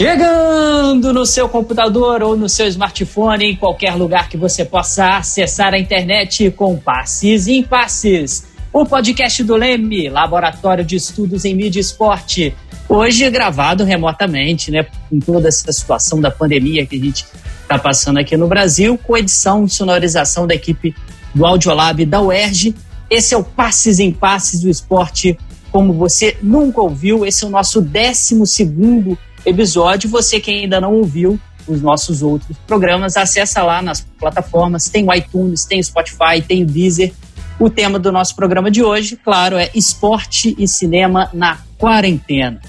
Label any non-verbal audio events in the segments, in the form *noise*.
Chegando no seu computador ou no seu smartphone, em qualquer lugar que você possa acessar a internet com Passes e Impasses. O podcast do Leme, Laboratório de Estudos em Mídia e Esporte. Hoje gravado remotamente, né? Com toda essa situação da pandemia que a gente está passando aqui no Brasil, com edição e sonorização da equipe do Audiolab da UERJ. Esse é o Passes em Passes do Esporte, como você nunca ouviu. Esse é o nosso 12 segundo episódio. Você que ainda não ouviu os nossos outros programas, acessa lá nas plataformas. Tem o iTunes, tem o Spotify, tem o Deezer. O tema do nosso programa de hoje, claro, é esporte e cinema na quarentena.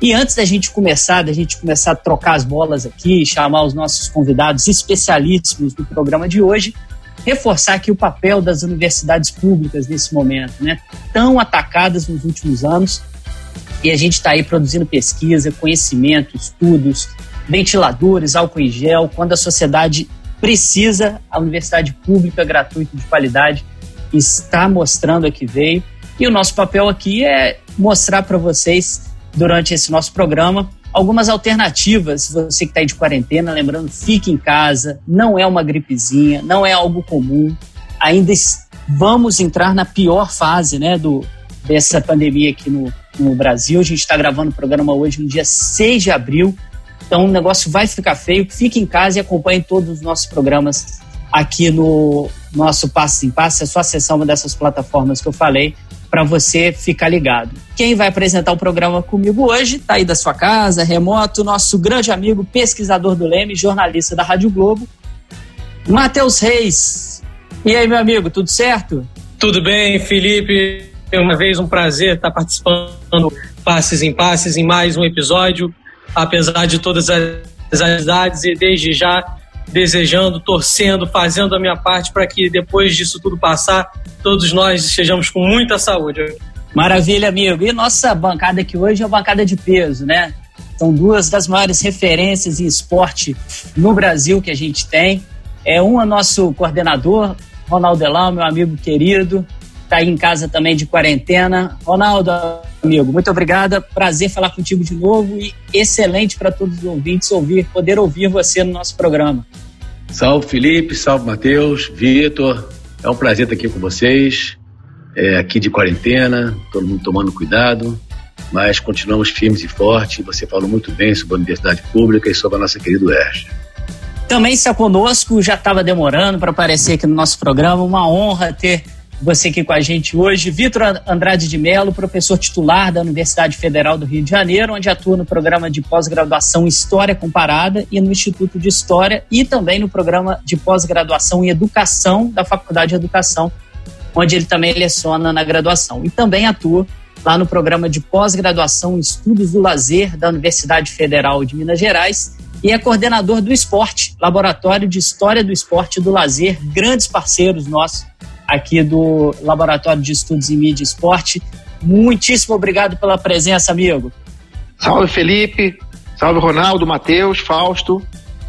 E antes da gente começar, da gente começar a trocar as bolas aqui, chamar os nossos convidados especialíssimos do programa de hoje, reforçar aqui o papel das universidades públicas nesse momento, né? Tão atacadas nos últimos anos e a gente está aí produzindo pesquisa, conhecimento, estudos, ventiladores, álcool em gel. Quando a sociedade precisa, a universidade pública, gratuita, de qualidade, está mostrando a que veio. E o nosso papel aqui é mostrar para vocês, durante esse nosso programa, algumas alternativas. Você que está aí de quarentena, lembrando, fique em casa, não é uma gripezinha, não é algo comum. Ainda vamos entrar na pior fase né, do, dessa pandemia aqui no, no Brasil. A gente está gravando o programa hoje, no dia 6 de abril. Então o negócio vai ficar feio. Fique em casa e acompanhe todos os nossos programas aqui no nosso Passo em Passo. É só acessar uma dessas plataformas que eu falei para você ficar ligado. Quem vai apresentar o programa comigo hoje, está aí da sua casa, remoto, nosso grande amigo, pesquisador do Leme, jornalista da Rádio Globo, Matheus Reis. E aí, meu amigo, tudo certo? Tudo bem, Felipe uma vez um prazer estar participando Passes em Passes em mais um episódio, apesar de todas as atividades e desde já desejando, torcendo, fazendo a minha parte para que depois disso tudo passar, todos nós estejamos com muita saúde. Maravilha, amigo. E nossa bancada aqui hoje é uma bancada de peso, né? São duas das maiores referências em esporte no Brasil que a gente tem. É um é nosso coordenador, Ronaldo Elão, meu amigo querido, está aí em casa também de quarentena. Ronaldo, amigo, muito obrigada. Prazer falar contigo de novo e excelente para todos os ouvintes ouvir, poder ouvir você no nosso programa. Salve Felipe, salve Matheus, Vitor. É um prazer estar aqui com vocês. É, aqui de quarentena, todo mundo tomando cuidado, mas continuamos firmes e fortes. Você falou muito bem sobre a universidade pública e sobre a nossa querida UERJ. Também está conosco, já estava demorando para aparecer aqui no nosso programa. Uma honra ter você aqui com a gente hoje. Vitor Andrade de Mello, professor titular da Universidade Federal do Rio de Janeiro, onde atua no programa de pós-graduação História Comparada e no Instituto de História e também no programa de pós-graduação em Educação da Faculdade de Educação, onde ele também leciona na graduação. E também atua lá no programa de pós-graduação Estudos do Lazer da Universidade Federal de Minas Gerais e é coordenador do esporte, Laboratório de História do Esporte e do Lazer, grandes parceiros nossos aqui do Laboratório de Estudos em Mídia e Esporte. Muitíssimo obrigado pela presença, amigo. Salve, Felipe. Salve, Ronaldo, Matheus, Fausto.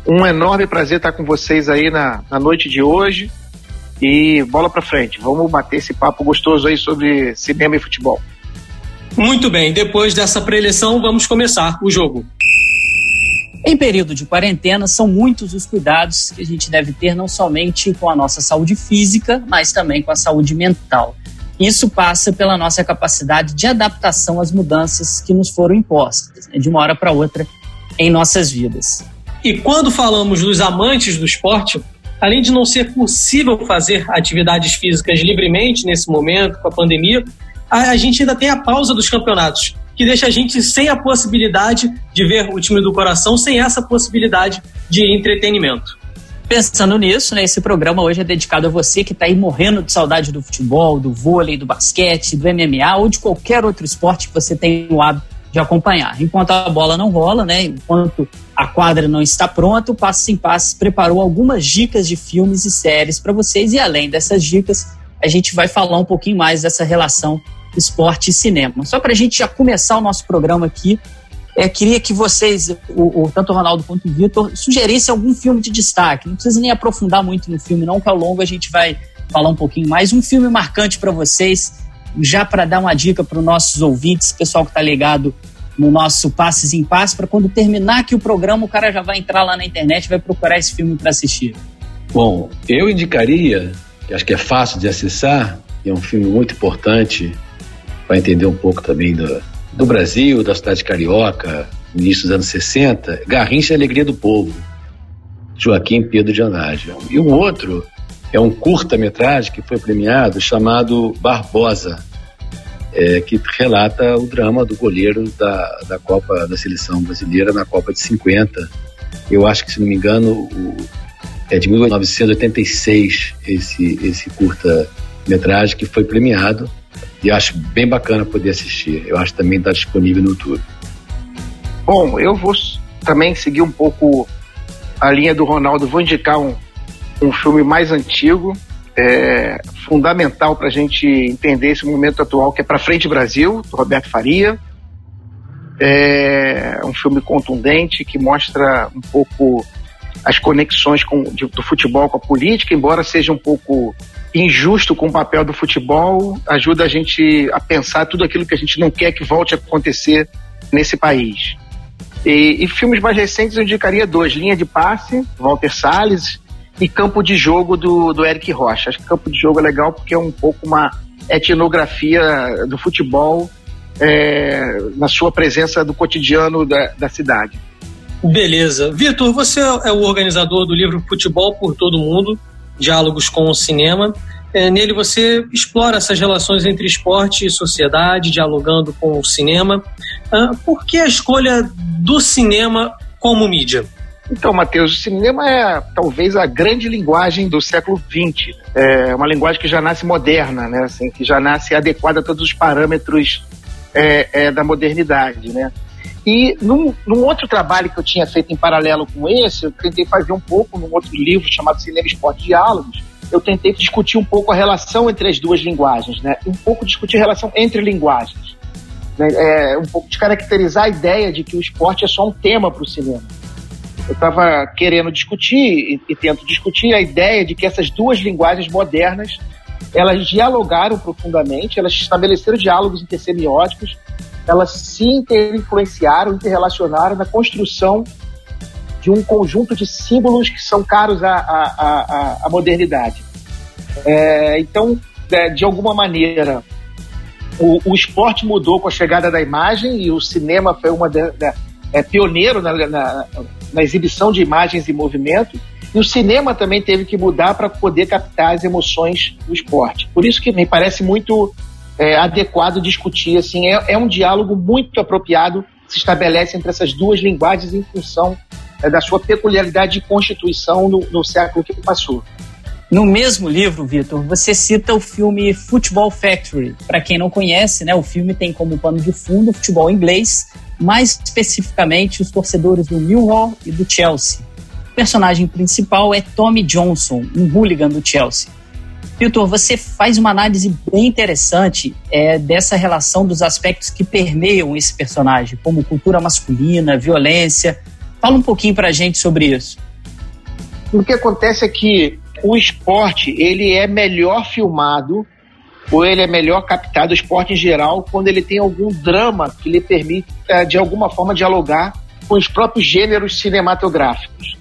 Um enorme prazer estar com vocês aí na, na noite de hoje. E bola para frente. Vamos bater esse papo gostoso aí sobre cinema e futebol. Muito bem, depois dessa preleção, vamos começar o jogo. Em período de quarentena, são muitos os cuidados que a gente deve ter, não somente com a nossa saúde física, mas também com a saúde mental. Isso passa pela nossa capacidade de adaptação às mudanças que nos foram impostas, né, de uma hora para outra, em nossas vidas. E quando falamos dos amantes do esporte, além de não ser possível fazer atividades físicas livremente nesse momento, com a pandemia, a, gente ainda tem a pausa dos campeonatos que deixa a gente sem a possibilidade de ver o time do coração, sem essa possibilidade de entretenimento. Pensando nisso, né, esse programa hoje é dedicado a você que está aí morrendo de saudade do futebol, do vôlei, do basquete, do MMA ou de qualquer outro esporte que você tem o hábito de acompanhar. Enquanto a bola não rola, né, enquanto a quadra não está pronta, o Passo Sem Passos preparou algumas dicas de filmes e séries para vocês e além dessas dicas, a gente vai falar um pouquinho mais dessa relação esporte e cinema. Só para a gente já começar o nosso programa aqui, é, queria que vocês, o, o, tanto o Ronaldo quanto o Vitor, sugerissem algum filme de destaque. Não precisa nem aprofundar muito no filme, não, que ao longo a gente vai falar um pouquinho mais. Um filme marcante para vocês, já para dar uma dica para os nossos ouvintes, pessoal que está ligado no nosso Passes em Passes, para quando terminar aqui o programa, o cara já vai entrar lá na internet e vai procurar esse filme para assistir? Bom, eu indicaria, que acho que é fácil de acessar, é um filme muito importante para entender um pouco também do, do Brasil, da cidade carioca, início dos anos 60, Garrincha e Alegria do Povo, Joaquim Pedro de Andrade. E o outro é um curta-metragem que foi premiado chamado Barbosa, é, que relata o drama do goleiro da, da Copa da Seleção Brasileira na Copa de 50. Eu acho que, se não me engano, o, é de 1986 esse, esse curta-metragem que foi premiado e acho bem bacana poder assistir. Eu acho também está disponível no YouTube. Bom, eu vou também seguir um pouco a linha do Ronaldo. Vou indicar um, um filme mais antigo, é, fundamental para a gente entender esse momento atual, que é Para Frente Brasil, do Roberto Faria. É um filme contundente que mostra um pouco as conexões com, de, do futebol com a política, embora seja um pouco injusto com o papel do futebol, ajuda a gente a pensar tudo aquilo que a gente não quer que volte a acontecer nesse país. E, e filmes mais recentes eu indicaria dois: Linha de Passe, Walter Salles, e Campo de Jogo do, do Eric Rocha. Acho que Campo de Jogo é legal porque é um pouco uma etnografia do futebol é, na sua presença do cotidiano da, da cidade. Beleza. Vitor, você é o organizador do livro Futebol por Todo Mundo, Diálogos com o Cinema. É, nele você explora essas relações entre esporte e sociedade, dialogando com o cinema. Ah, por que a escolha do cinema como mídia? Então, Matheus, o cinema é talvez a grande linguagem do século XX. É uma linguagem que já nasce moderna, né? Assim, que já nasce adequada a todos os parâmetros é, é, da modernidade, né? E num, num, outro trabalho que eu tinha feito em paralelo com esse, eu tentei fazer um pouco num outro livro chamado Cinema Esporte Diálogos, eu tentei discutir um pouco a relação entre as duas linguagens, né? Um pouco discutir a relação entre linguagens. Né? É, um pouco de caracterizar a ideia de que o esporte é só um tema para o cinema eu estava querendo discutir e, e, tento discutir a ideia de que essas duas linguagens modernas elas dialogaram profundamente, elas estabeleceram diálogos intersemióticos, elas se interinfluenciaram, interrelacionaram na construção de um conjunto de símbolos que são caros à, à, à, à modernidade. É, então, é, de alguma maneira, o, o, esporte mudou com a chegada da imagem e o cinema foi uma é, pioneiro na, na, na exibição de imagens em movimento, e o cinema também teve que mudar para poder captar as emoções do esporte. Por isso que me parece muito é, adequado discutir, assim, é, é, um diálogo muito apropriado que se estabelece entre essas duas linguagens em função é, da sua peculiaridade de constituição no, no século que passou. No mesmo livro, Vitor, você cita o filme Football Factory. Para quem não conhece, né, o filme tem como pano de fundo o futebol inglês, mais especificamente os torcedores do Millwall e do Chelsea. O personagem principal é Tommy Johnson, um hooligan do Chelsea. Vitor, você faz uma análise bem interessante é, dessa relação dos aspectos que permeiam esse personagem, como cultura masculina, violência. Fala um pouquinho para a gente sobre isso. O que acontece é que o esporte ele é melhor filmado ou ele é melhor captado, o esporte em geral, quando ele tem algum drama que lhe permita, é, de alguma forma, dialogar com os próprios gêneros cinematográficos.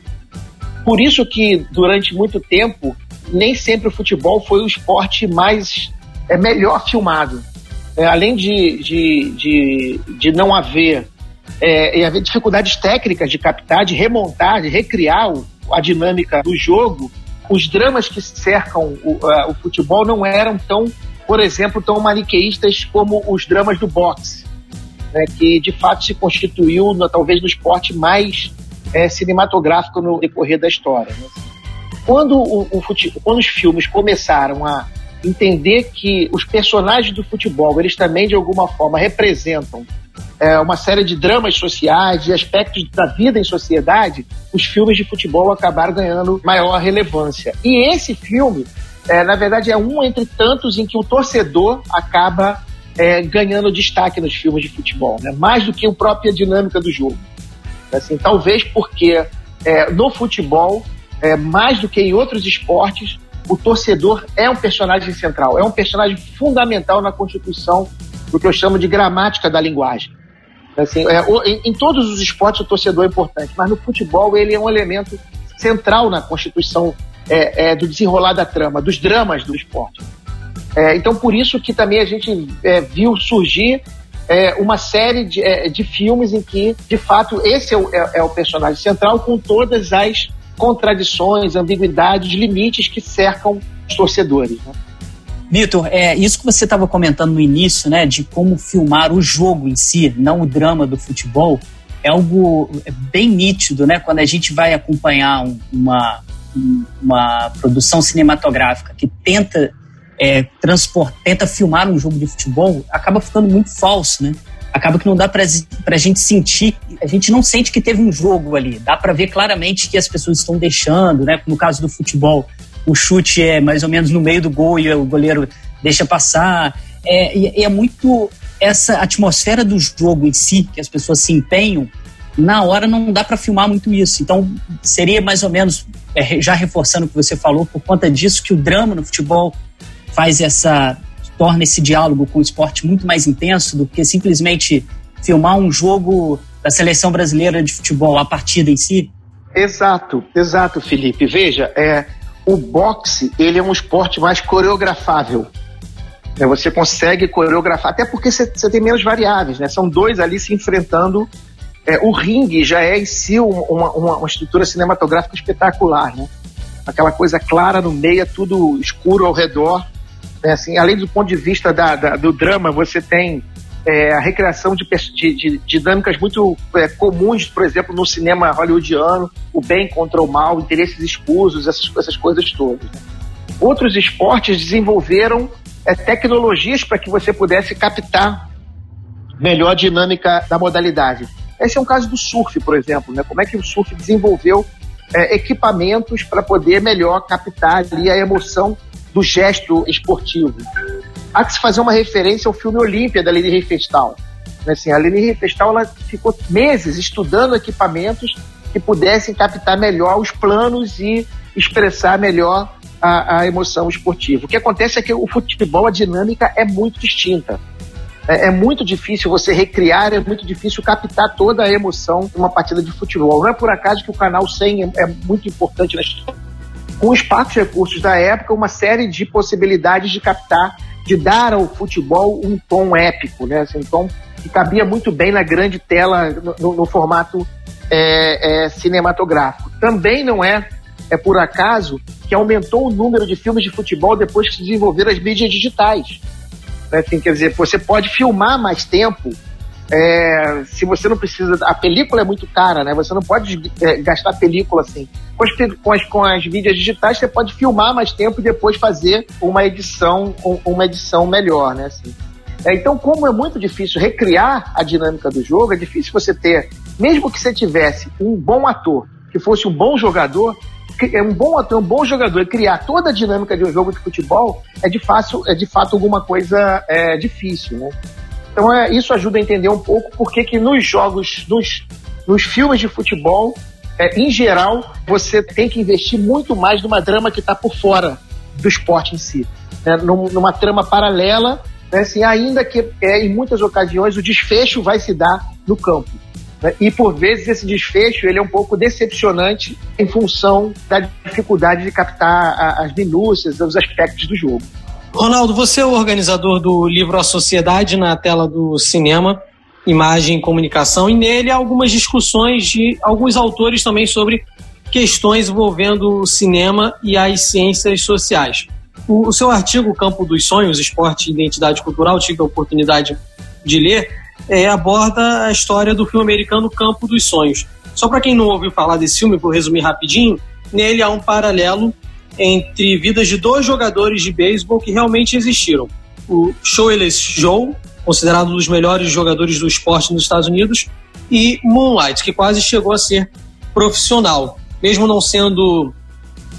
Por isso que, durante muito tempo, nem sempre o futebol foi o esporte mais é melhor filmado. É, além de, de, de, de não haver, é, haver dificuldades técnicas de captar, de remontar, de recriar o, a dinâmica do jogo, os dramas que cercam o, uh, o futebol não eram tão por exemplo, tão maniqueístas como os dramas do boxe, né, que de fato se constituiu no, talvez no esporte mais é, cinematográfico no decorrer da história. Né? Quando, o, o quando os filmes começaram a entender que os personagens do futebol eles também de alguma forma representam é, uma série de dramas sociais, de aspectos da vida em sociedade, os filmes de futebol acabaram ganhando maior relevância. E esse filme é, na verdade, é um entre tantos em que o torcedor acaba é, ganhando destaque nos filmes de futebol, né? mais do que a própria dinâmica do jogo. Assim, talvez porque é, no futebol, é, mais do que em outros esportes, o torcedor é um personagem central, é um personagem fundamental na constituição do que eu chamo de gramática da linguagem. Assim, é, em, em, todos os esportes o torcedor é importante, mas no futebol ele é um elemento central na constituição é, é, do desenrolar da trama, dos dramas do esporte. É, então por isso que também a gente é, viu surgir é, uma série de, de, filmes em que, de fato, esse o, é o, personagem central com todas as contradições, ambiguidades, limites que cercam os torcedores. Né? Vitor, é, isso que você estava comentando no início, né, de como filmar o jogo em si, não o drama do futebol, é algo bem nítido, né? Quando a gente vai acompanhar um, uma, uma produção cinematográfica que tenta é, transport, tenta filmar um jogo de futebol, acaba ficando muito falso, né? Acaba que não dá para a gente sentir, a gente não sente que teve um jogo ali. Dá para ver claramente que as pessoas estão deixando, né? No caso do futebol, o chute é mais ou menos no meio do gol e o goleiro deixa passar. É, é muito essa atmosfera do jogo em si, que as pessoas se empenham, na hora não dá para filmar muito isso. Então, seria mais ou menos, é, já reforçando o que você falou, por conta disso que o drama no futebol faz essa. Torna esse diálogo com o esporte muito mais intenso do que simplesmente filmar um jogo da seleção brasileira de futebol, a partida em si? Exato, exato, Felipe. Veja, é, o boxe ele é um esporte mais coreografável. É, você consegue coreografar, até porque você tem menos variáveis, né? São dois ali se enfrentando. É, o ringue já é em si uma, uma, uma, estrutura cinematográfica espetacular, né? Aquela coisa clara no meio, é tudo escuro ao redor. Né? Assim, além do ponto de vista da, da, do drama, você tem é, a recriação de, de, de dinâmicas muito é, comuns, por exemplo, no cinema hollywoodiano, o bem contra o mal, interesses escusos, essas, essas coisas todas. Outros esportes desenvolveram é, tecnologias para que você pudesse captar melhor a dinâmica da modalidade. Esse é um caso do surf, por exemplo, né? Como é que o surf desenvolveu é, equipamentos para poder melhor captar ali a emoção do gesto esportivo há que se fazer uma referência ao filme Olímpia, da Leni Riefenstahl. Assim, a Leni Riefenstahl ela ficou meses estudando equipamentos que pudessem captar melhor os planos e expressar melhor a, a emoção esportiva. O que acontece é que o futebol, a dinâmica é muito distinta. É, é, muito difícil você recriar, é muito difícil captar toda a emoção de uma partida de futebol. Não é por acaso que o canal 100 é, é muito importante na história. Com os parcos recursos da época, uma série de possibilidades de captar de dar ao futebol um tom épico, né? Assim, um tom que cabia muito bem na grande tela, no, no formato é, é, cinematográfico. Também não é, é por acaso que aumentou o número de filmes de futebol depois que se desenvolveram as mídias digitais. Né? Assim, quer dizer, você pode filmar mais tempo é, se você não precisa. A película é muito cara, né? Você não pode é, gastar película assim. Com as, com, as, com as mídias digitais, você pode filmar mais tempo e depois fazer uma edição, uma edição melhor, né? Assim. É, então, como é muito difícil recriar a dinâmica do jogo, é difícil você ter, mesmo que você tivesse um bom ator, que fosse um bom jogador, é um bom ator, um bom jogador criar toda a dinâmica de um jogo de futebol é de, fácil, é de fato alguma coisa é, difícil, né? Então é, isso ajuda a entender um pouco porque que nos jogos, nos, nos filmes de futebol, é, em geral, você tem que investir muito mais numa trama que está por fora do esporte em si. Né? numa trama paralela, né? assim, ainda que é, em muitas ocasiões o desfecho vai se dar no campo. Né? E por vezes esse desfecho ele é um pouco decepcionante em função da dificuldade de captar a, as minúcias, os aspectos do jogo. Ronaldo, você é o organizador do livro A Sociedade na tela do cinema, imagem e comunicação, e nele há algumas discussões de alguns autores também sobre questões envolvendo o cinema e as ciências sociais. O, o seu artigo Campo dos Sonhos, Esporte e Identidade Cultural, tive a oportunidade de ler, é, aborda a história do filme americano Campo dos Sonhos. Só para quem não ouviu falar desse filme, vou resumir rapidinho, nele há um paralelo entre vidas de dois jogadores de beisebol que realmente existiram. O Shoeless Joe, considerado um dos melhores jogadores do esporte nos Estados Unidos, e Moonlight, que quase chegou a ser profissional. Mesmo não sendo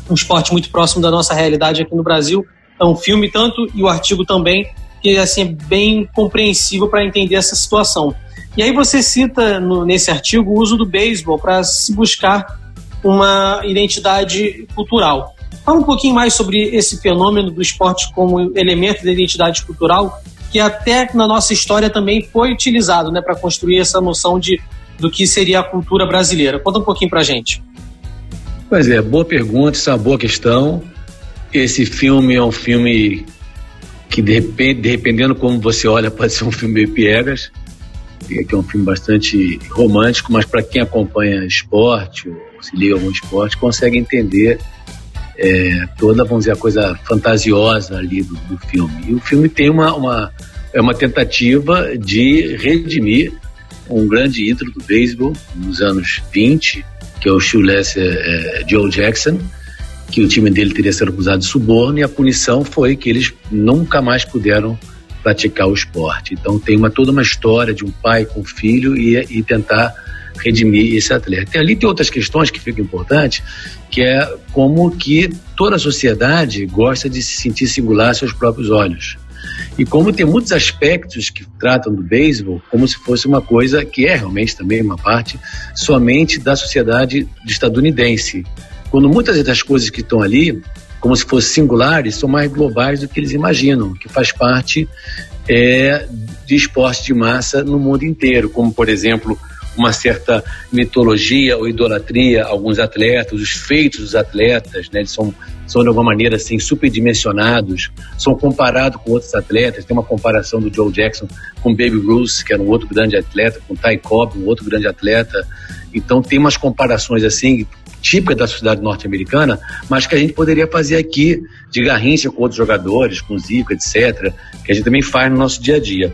um esporte muito próximo da nossa realidade aqui no Brasil, é um filme tanto e o artigo também que assim, é bem compreensível para entender essa situação. E aí você cita no, nesse artigo o uso do beisebol para se buscar uma identidade cultural. Fala um pouquinho mais sobre esse fenômeno do esporte como elemento da identidade cultural que até na nossa história também foi utilizado né, para construir essa noção de, do que seria a cultura brasileira. Conta um pouquinho para gente. Pois é, boa pergunta, isso é uma boa questão. Esse filme é um filme que, depende, dependendo como você olha, *laughs* pode ser um filme meio piegas, que é um filme bastante romântico, mas para quem acompanha esporte, ou se liga a algum esporte, consegue entender é, toda, vamos dizer, a coisa fantasiosa ali do, do filme. E o filme tem uma, uma, é uma tentativa de redimir um grande ídolo do beisebol nos anos 20, que é o shoeless é, Joe Jackson, que o time dele teria sido acusado de suborno e a punição foi que eles nunca mais puderam praticar o esporte. Então tem uma, toda uma história de um pai com filho e, e tentar redimir esse atleta. E ali tem outras questões que ficam importantes, que é como que toda a sociedade gosta de se sentir singular aos seus próprios olhos. E como tem muitos aspectos que tratam do beisebol como se fosse uma coisa que é realmente também uma parte somente da sociedade estadunidense. Quando muitas das coisas que estão ali, como se fossem singulares, são mais globais do que eles imaginam, que faz parte é, de esporte de massa no mundo inteiro, como por exemplo uma certa mitologia ou idolatria alguns atletas, os feitos dos atletas, né? Eles são, são de alguma maneira assim superdimensionados, são comparados com outros atletas. Tem uma comparação do Joe Jackson com Baby Ruth, que era um outro grande atleta, com Ty Cobb, um outro grande atleta. Então tem umas comparações assim típicas da sociedade norte-americana, mas que a gente poderia fazer aqui de garrincha com outros jogadores, com Zico, etc., que a gente também faz no nosso dia a dia.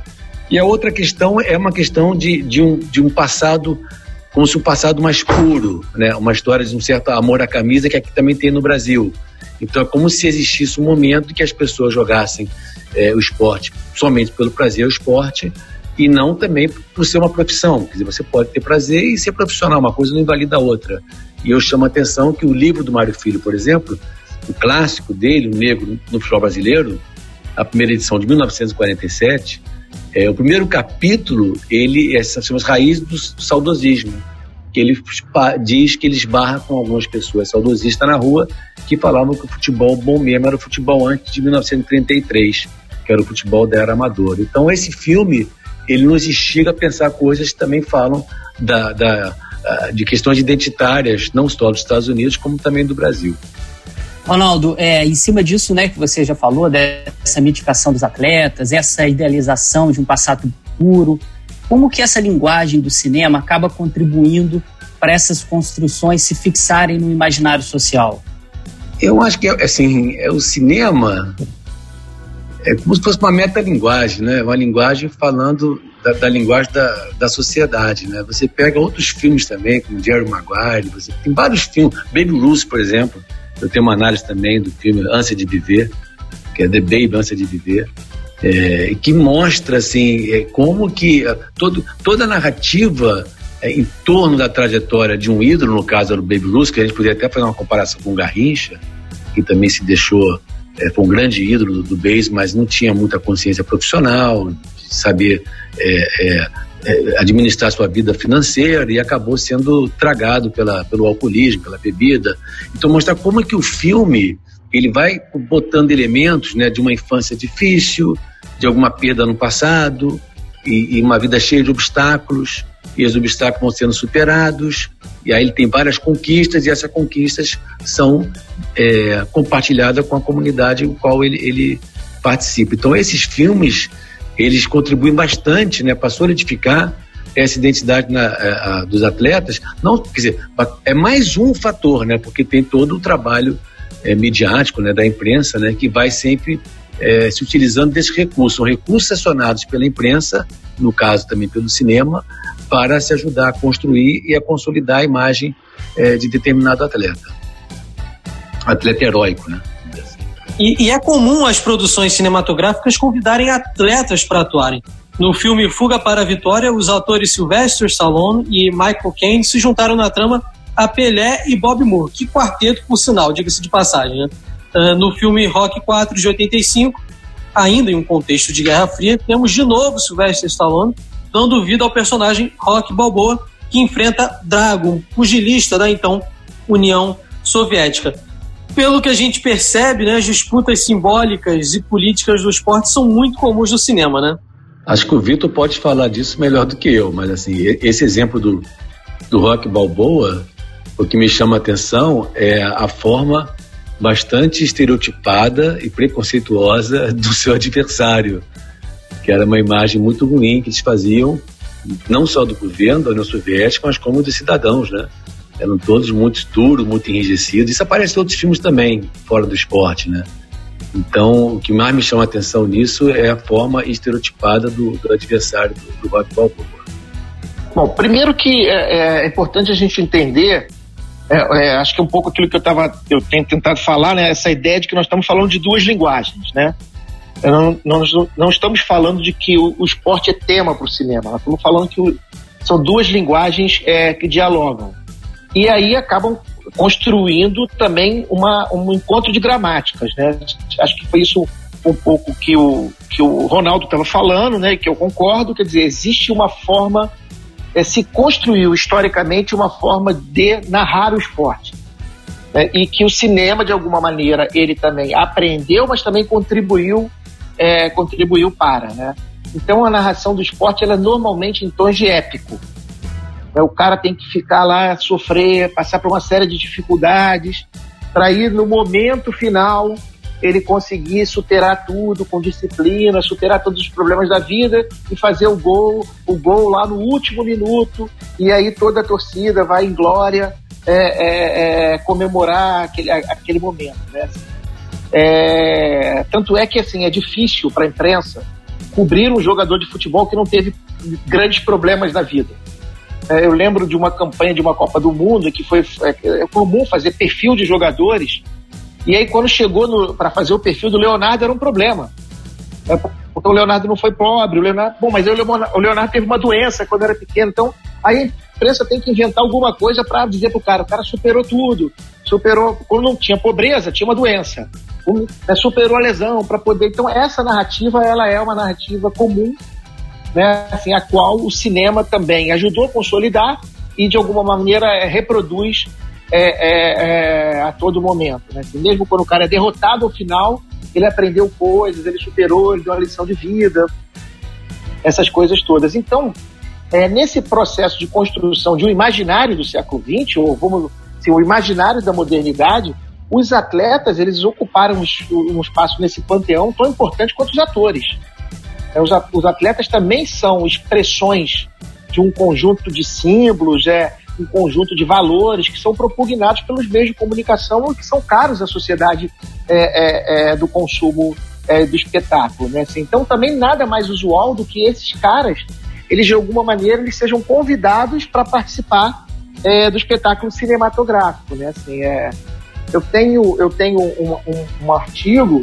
E a outra questão é uma questão de, de, um, de um passado, como se um passado mais puro, né? uma história de um certo amor à camisa que aqui também tem no Brasil. Então é como se existisse um momento que as pessoas jogassem é, o esporte somente pelo prazer o esporte e não também por ser uma profissão. Quer dizer, você pode ter prazer e ser profissional, uma coisa não invalida a outra. E eu chamo a atenção que o livro do Mário Filho, por exemplo, o clássico dele, O Negro no Futebol Brasileiro, a primeira edição de 1947, é, o primeiro capítulo, ele é, são as raízes do saudosismo, que ele diz que ele esbarra com algumas pessoas saudosistas na rua que falavam que o futebol bom mesmo era o futebol antes de 1933, que era o futebol da era amadora. Então esse filme, ele nos instiga a pensar coisas que também falam da, da de questões identitárias, não só dos Estados Unidos, como também do Brasil. Ronaldo, é, em cima disso, né, que você já falou, dessa mitificação dos atletas, essa idealização de um passado puro, como que essa linguagem do cinema acaba contribuindo para essas construções se fixarem no imaginário social? Eu acho que, assim, é o cinema é como se fosse uma metalinguagem, né? Uma linguagem falando da, da, linguagem da, da sociedade, né? Você pega outros filmes também, como Jerry Maguire, você tem vários filmes, Baby Ruth, por exemplo, eu tenho uma análise também do filme Ânsia de Viver, que é The Baby Ânsia de Viver, é, que mostra assim é, como que é, todo, toda a narrativa é, em torno da trajetória de um ídolo, no caso do Baby Ruth, que a gente poderia até fazer uma comparação com o Garrincha, que também se deixou, é, foi um grande ídolo do, do mas não tinha muita consciência profissional, de saber é, é, administrar sua vida financeira e acabou sendo tragado pela, pelo alcoolismo, pela bebida. Então mostrar como é que o filme ele vai botando elementos né, de uma infância difícil, de alguma perda no passado e, e uma vida cheia de obstáculos e os obstáculos vão sendo superados e aí ele tem várias conquistas e essas conquistas são é, compartilhadas com a comunidade em qual ele, ele participa. Então esses filmes eles contribuem bastante né, para solidificar essa identidade na, a, é, a, dos atletas. Não, quer dizer, é mais um fator, né, porque tem todo o trabalho é, midiático né, da imprensa né, que vai sempre é, se utilizando desse recurso. São recursos acionados pela imprensa, no caso também pelo cinema, para se ajudar a construir e a consolidar a imagem é, de determinado atleta. Atleta heróico, né? E, e é comum as produções cinematográficas convidarem atletas para atuarem. No filme Fuga para a Vitória, os atores Sylvester Stallone e Michael Caine se juntaram na trama a Pelé e Bob Moore. Que quarteto, por sinal, diga-se de passagem. Né? Uh, no filme Rock 4 de 85, ainda em um contexto de Guerra Fria, temos de novo Sylvester Stallone dando vida ao personagem Rock Balboa, que enfrenta Drago, pugilista da então União Soviética. Pelo que a gente percebe, né, as disputas simbólicas e políticas do esporte são muito comuns no cinema, né? Acho que o Vitor pode falar disso melhor do que eu, mas assim, esse exemplo do, do Rock Balboa, o que me chama a atenção é a forma bastante estereotipada e preconceituosa do seu adversário, que era uma imagem muito ruim que eles faziam, não só do governo da União Soviética, mas como dos cidadãos, né? Eram todos muito duros, muito enrijecidos. Isso aparece em outros filmes também, fora do esporte, né? Então, o que mais me chama a atenção nisso é a forma estereotipada do, do adversário do, do Rock Balboa. Bom, primeiro que é, é importante a gente entender é, é, acho que é um pouco aquilo que eu tava, eu tenho tentado falar, né? Essa ideia de que nós estamos falando de duas linguagens, né? Não, nós não estamos falando de que o, o esporte é tema para o cinema, nós estamos falando que o, são duas linguagens é, que dialogam. E aí acabam construindo também uma, um encontro de gramáticas, né? Acho que foi isso um pouco que o, que o Ronaldo estava falando, né? Que eu concordo, quer dizer, existe uma forma é, se construiu historicamente uma forma de narrar o esporte. Né? E que o cinema, de alguma maneira, ele também aprendeu, mas também contribuiu, é, contribuiu para. Né? Então, a narração do esporte, ela é normalmente em tons de épico. Né? O cara tem que ficar lá, sofrer, passar por uma série de dificuldades, para ir no momento final ele conseguir superar tudo com disciplina, superar todos os problemas da vida e fazer o gol, o gol lá no último minuto, e aí toda a torcida vai em glória é, é, é, comemorar aquele, aquele momento. Né? É, tanto é que assim, é difícil para a imprensa cobrir um jogador de futebol que não teve grandes problemas na vida. É, eu lembro de uma campanha de uma Copa do Mundo que foi é, é comum fazer perfil de jogadores e aí, quando chegou para fazer o perfil do Leonardo, era um problema. É, porque o Leonardo não foi pobre, o Leonardo. Bom, mas o Leonardo teve uma doença quando era pequeno. Então, aí a imprensa tem que inventar alguma coisa para dizer pro cara: o cara superou tudo. Superou. Quando não tinha pobreza, tinha uma doença. Né, superou a lesão para poder. Então, essa narrativa, ela é uma narrativa comum, né, assim, a qual o cinema também ajudou a consolidar e, de alguma maneira, é, reproduz é, é, é, a todo momento. Né? mesmo quando o cara é derrotado ao final, ele aprendeu coisas, ele superou, ele deu uma lição de vida, essas coisas todas. Então, é, nesse processo de construção de um imaginário do século XX, ou vamos assim, o imaginário da modernidade, os atletas eles ocuparam um espaço nesse panteão tão importante quanto os atores. É, os, atletas também são expressões de um conjunto de símbolos, é, um conjunto de valores que são propugnados pelos meios de comunicação que são caros à sociedade é, é, é, do consumo é, do espetáculo. Né? Assim, então, também nada mais usual do que esses caras, eles de alguma maneira, eles sejam convidados para participar é, do espetáculo cinematográfico. Né? Assim, é, eu tenho, eu tenho um, um, um artigo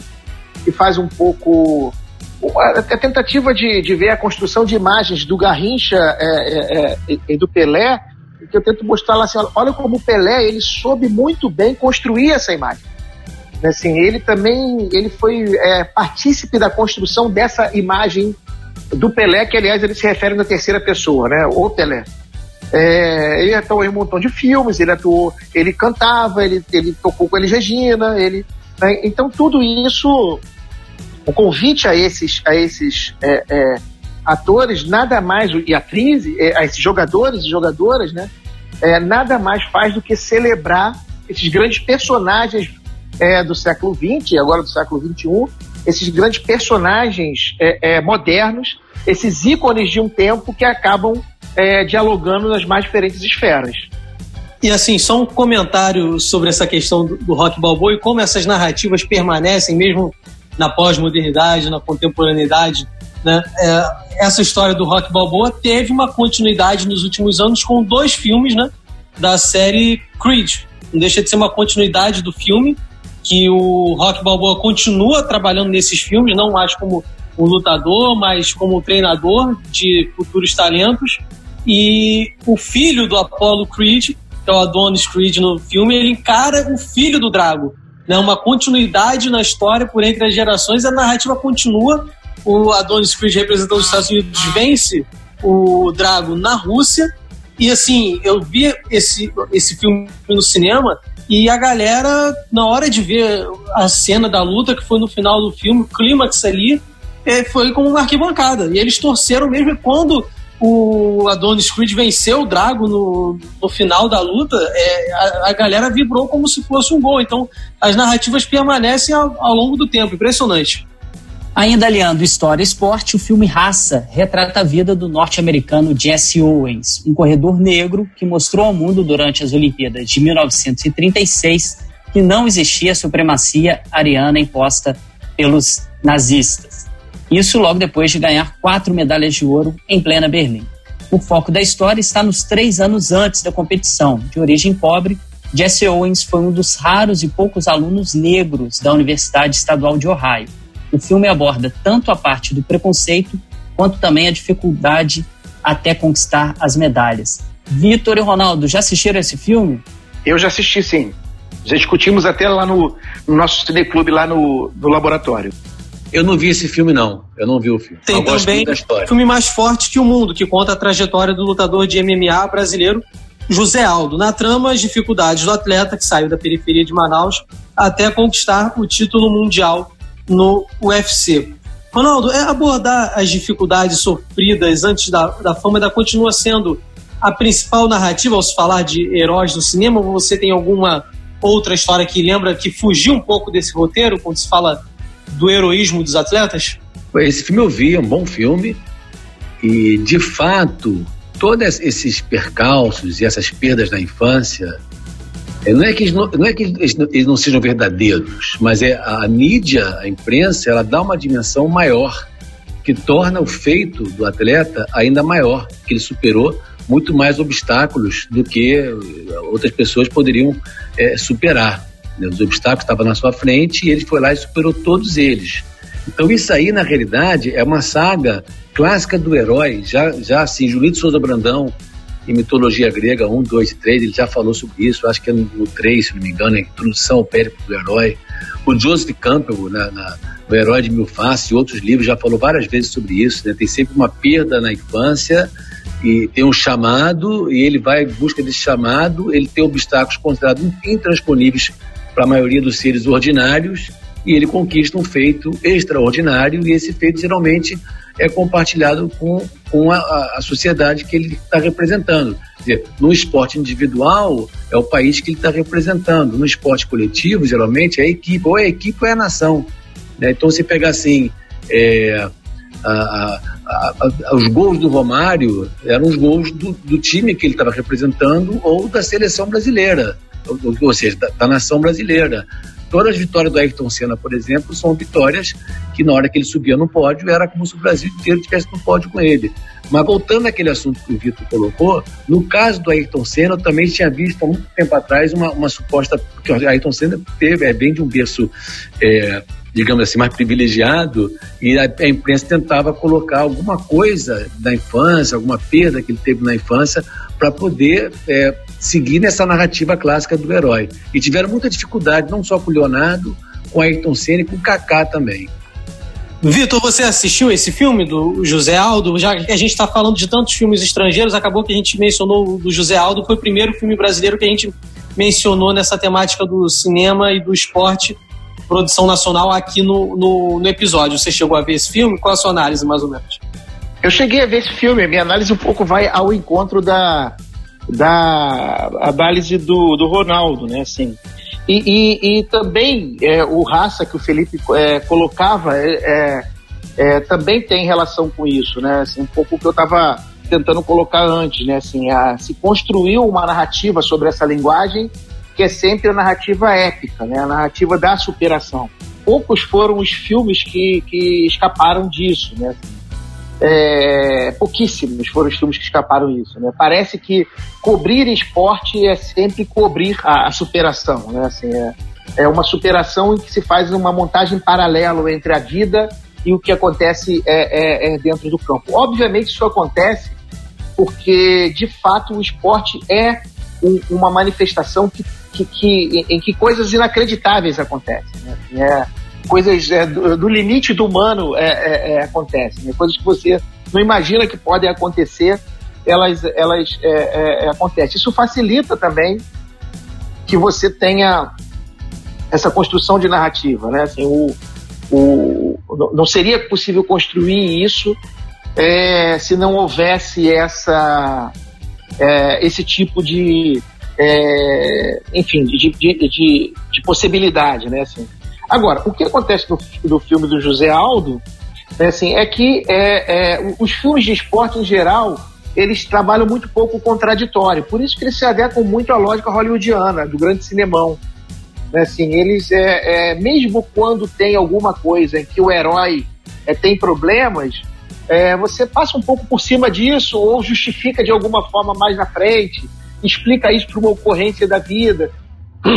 que faz um pouco a tentativa de, de ver a construção de imagens do Garrincha é, é, é, e do Pelé que eu tento mostrar lá assim, olha como o Pelé, ele soube muito bem construir essa imagem. Assim, ele também ele foi é, partícipe da construção dessa imagem do Pelé, que aliás ele se refere na terceira pessoa, né? O Pelé. É, ele atuou em um montão de filmes, ele atuou, ele cantava, ele, ele tocou com ele Regina, ele, né? então tudo isso, o convite a esses, a esses é, é, atores, nada mais, e atrizes, é, esses jogadores e jogadoras, né? É, nada mais faz do que celebrar esses grandes personagens é, do século XX, agora do século XXI, esses grandes personagens é, modernos, esses ícones de um tempo que acabam dialogando nas mais diferentes esferas. E assim, só um comentário sobre essa questão do, do rock balboa e como essas narrativas permanecem mesmo na pós-modernidade, na contemporaneidade né? É, essa história do Rock Balboa teve uma continuidade nos últimos anos com dois filmes né, da série Creed. Não deixa de ser uma continuidade do filme, que o Rock Balboa continua trabalhando nesses filmes, não mais como um lutador, mas como um treinador de futuros talentos. E o filho do Apollo Creed, que é o Adonis Creed no filme, ele encara o filho do Drago. Né, uma continuidade na história por entre as gerações, a narrativa continua o Adonis Creed representando os Estados Unidos vence o Drago na Rússia. E assim, eu vi esse, esse filme no cinema E a galera, na hora de ver a cena da luta, que foi no final do filme, o clímax ali, é, foi como uma arquibancada. E eles torceram mesmo quando o Adonis Creed venceu o Drago no, no final da luta, é, a, a, galera vibrou como se fosse um gol. Então, as narrativas permanecem ao, ao longo do tempo. Impressionante. Ainda aliando história e esporte, o filme Raça retrata a vida do norte-americano Jesse Owens, um corredor negro que mostrou ao mundo durante as Olimpíadas de 1936 que não existia supremacia ariana imposta pelos nazistas. Isso logo depois de ganhar quatro medalhas de ouro em plena Berlim. O foco da história está nos três anos antes da competição. De origem pobre, Jesse Owens foi um dos raros e poucos alunos negros da Universidade Estadual de Ohio o filme aborda tanto a parte do preconceito quanto também a dificuldade até conquistar as medalhas. Vitor e Ronaldo, já assistiram esse filme? Eu já assisti, sim. Já discutimos até lá no, no nosso cineclube, lá no, no laboratório. Eu não vi esse filme, não. Eu não vi o filme. Tem também o filme Mais Forte que o Mundo, que conta a trajetória do lutador de MMA brasileiro José Aldo. Na trama, as dificuldades do atleta que saiu da periferia de Manaus até conquistar o título mundial no UFC. Ronaldo, é abordar as dificuldades sofridas antes da, da fama ainda continua sendo a principal narrativa ao se falar de heróis do cinema? Ou você tem alguma outra história que lembra que fugiu um pouco desse roteiro quando se fala do heroísmo dos atletas? Esse filme eu vi, é um bom filme. E, de fato, todos esses percalços e essas perdas na infância é, não é que, eles não, não é que eles não sejam verdadeiros, mas é a mídia, a imprensa, ela dá uma dimensão maior, que torna o feito do atleta ainda maior, que ele superou muito mais obstáculos do que outras pessoas poderiam é, superar. Né? Os obstáculos estavam na sua frente e ele foi lá e superou todos eles. Então isso aí, na realidade, é uma saga clássica do herói. Já, já assim, Julito Souza Brandão, em mitologia grega 1, 2 e 3, ele já falou sobre isso, acho que é no 3, se não me engano, a introdução ao périplo do herói. O Joseph Campbell, na, na, no Herói de Mil Faces e outros livros, já falou várias vezes sobre isso. Né? Tem sempre uma perda na infância e tem um chamado, e ele vai em busca desse chamado, ele tem obstáculos considerados intransponíveis para a maioria dos seres ordinários, e ele conquista um feito extraordinário, e esse feito geralmente é compartilhado com, com a, a sociedade que ele está representando. Dizer, no esporte individual, é o país que ele está representando. No esporte coletivo, geralmente, é a equipe, ou é a equipe ou é a nação. Né? Então, se pegar assim, é, a, a, os gols do Romário eram os gols do, do time que ele estava representando ou da seleção brasileira, ou, ou seja, da, da nação brasileira. Todas as vitórias do Ayrton Senna, por exemplo, são vitórias que na hora que ele subia no pódio era como se o Brasil inteiro estivesse no pódio com ele. Mas voltando àquele assunto que o Vitor colocou, no caso do Ayrton Senna, eu também tinha visto há muito tempo atrás uma, uma suposta. Porque o Ayrton Senna teve, é bem de um berço. É, digamos assim, mais privilegiado, e a, a, imprensa tentava colocar alguma coisa da infância, alguma perda que ele teve na infância, para poder é, seguir nessa narrativa clássica do herói. E tiveram muita dificuldade, não só com o Leonardo, com Ayrton Senna e com o Kaká também. Vitor, você assistiu esse filme do José Aldo? Já que a gente está falando de tantos filmes estrangeiros, acabou que a gente mencionou o do José Aldo, foi o primeiro filme brasileiro que a gente mencionou nessa temática do cinema e do esporte, produção nacional, aqui no, no, no episódio. Você chegou a ver esse filme? Qual a sua análise, mais ou menos? Eu cheguei a ver esse filme, a minha análise um pouco vai ao encontro da, da análise do, do Ronaldo, né? Assim, e, e, e também é, o raça que o Felipe é, colocava é, é, é, também tem relação com isso, né? Assim, um pouco o que eu estava tentando colocar antes, né? Assim, a, se construiu uma narrativa sobre essa linguagem que é sempre a narrativa épica, né? A narrativa da superação. Poucos foram os filmes que, que escaparam disso, né? Assim, é, pouquíssimos foram os filmes que escaparam isso. Né? Parece que cobrir esporte é sempre cobrir a, a superação. Né? Assim, é, é, uma superação em que se faz uma montagem paralelo entre a vida e o que acontece é, é, é dentro do campo. Obviamente isso acontece porque, de fato, o esporte é um, uma manifestação que, que, que, em, que coisas inacreditáveis acontecem. Né? É, coisas é, do, do, limite do humano é, é, é, acontecem, né? coisas que você não imagina que podem acontecer, elas, elas é, é, acontecem. Isso facilita também que você tenha essa construção de narrativa, né? Assim, o, o, não seria possível construir isso é, se não houvesse essa, é, esse tipo de, é, enfim, de, de, de, de, possibilidade, né? Assim. Agora, o que acontece no, no filme do José Aldo né, assim, é que é, é, os filmes de esporte em geral eles trabalham muito pouco o contraditório. Por isso que eles se adequam muito à lógica hollywoodiana, do grande cinemão. Né, assim, eles, é, é, mesmo quando tem alguma coisa em que o herói é, tem problemas, é, você passa um pouco por cima disso ou justifica de alguma forma mais na frente, explica isso para uma ocorrência da vida.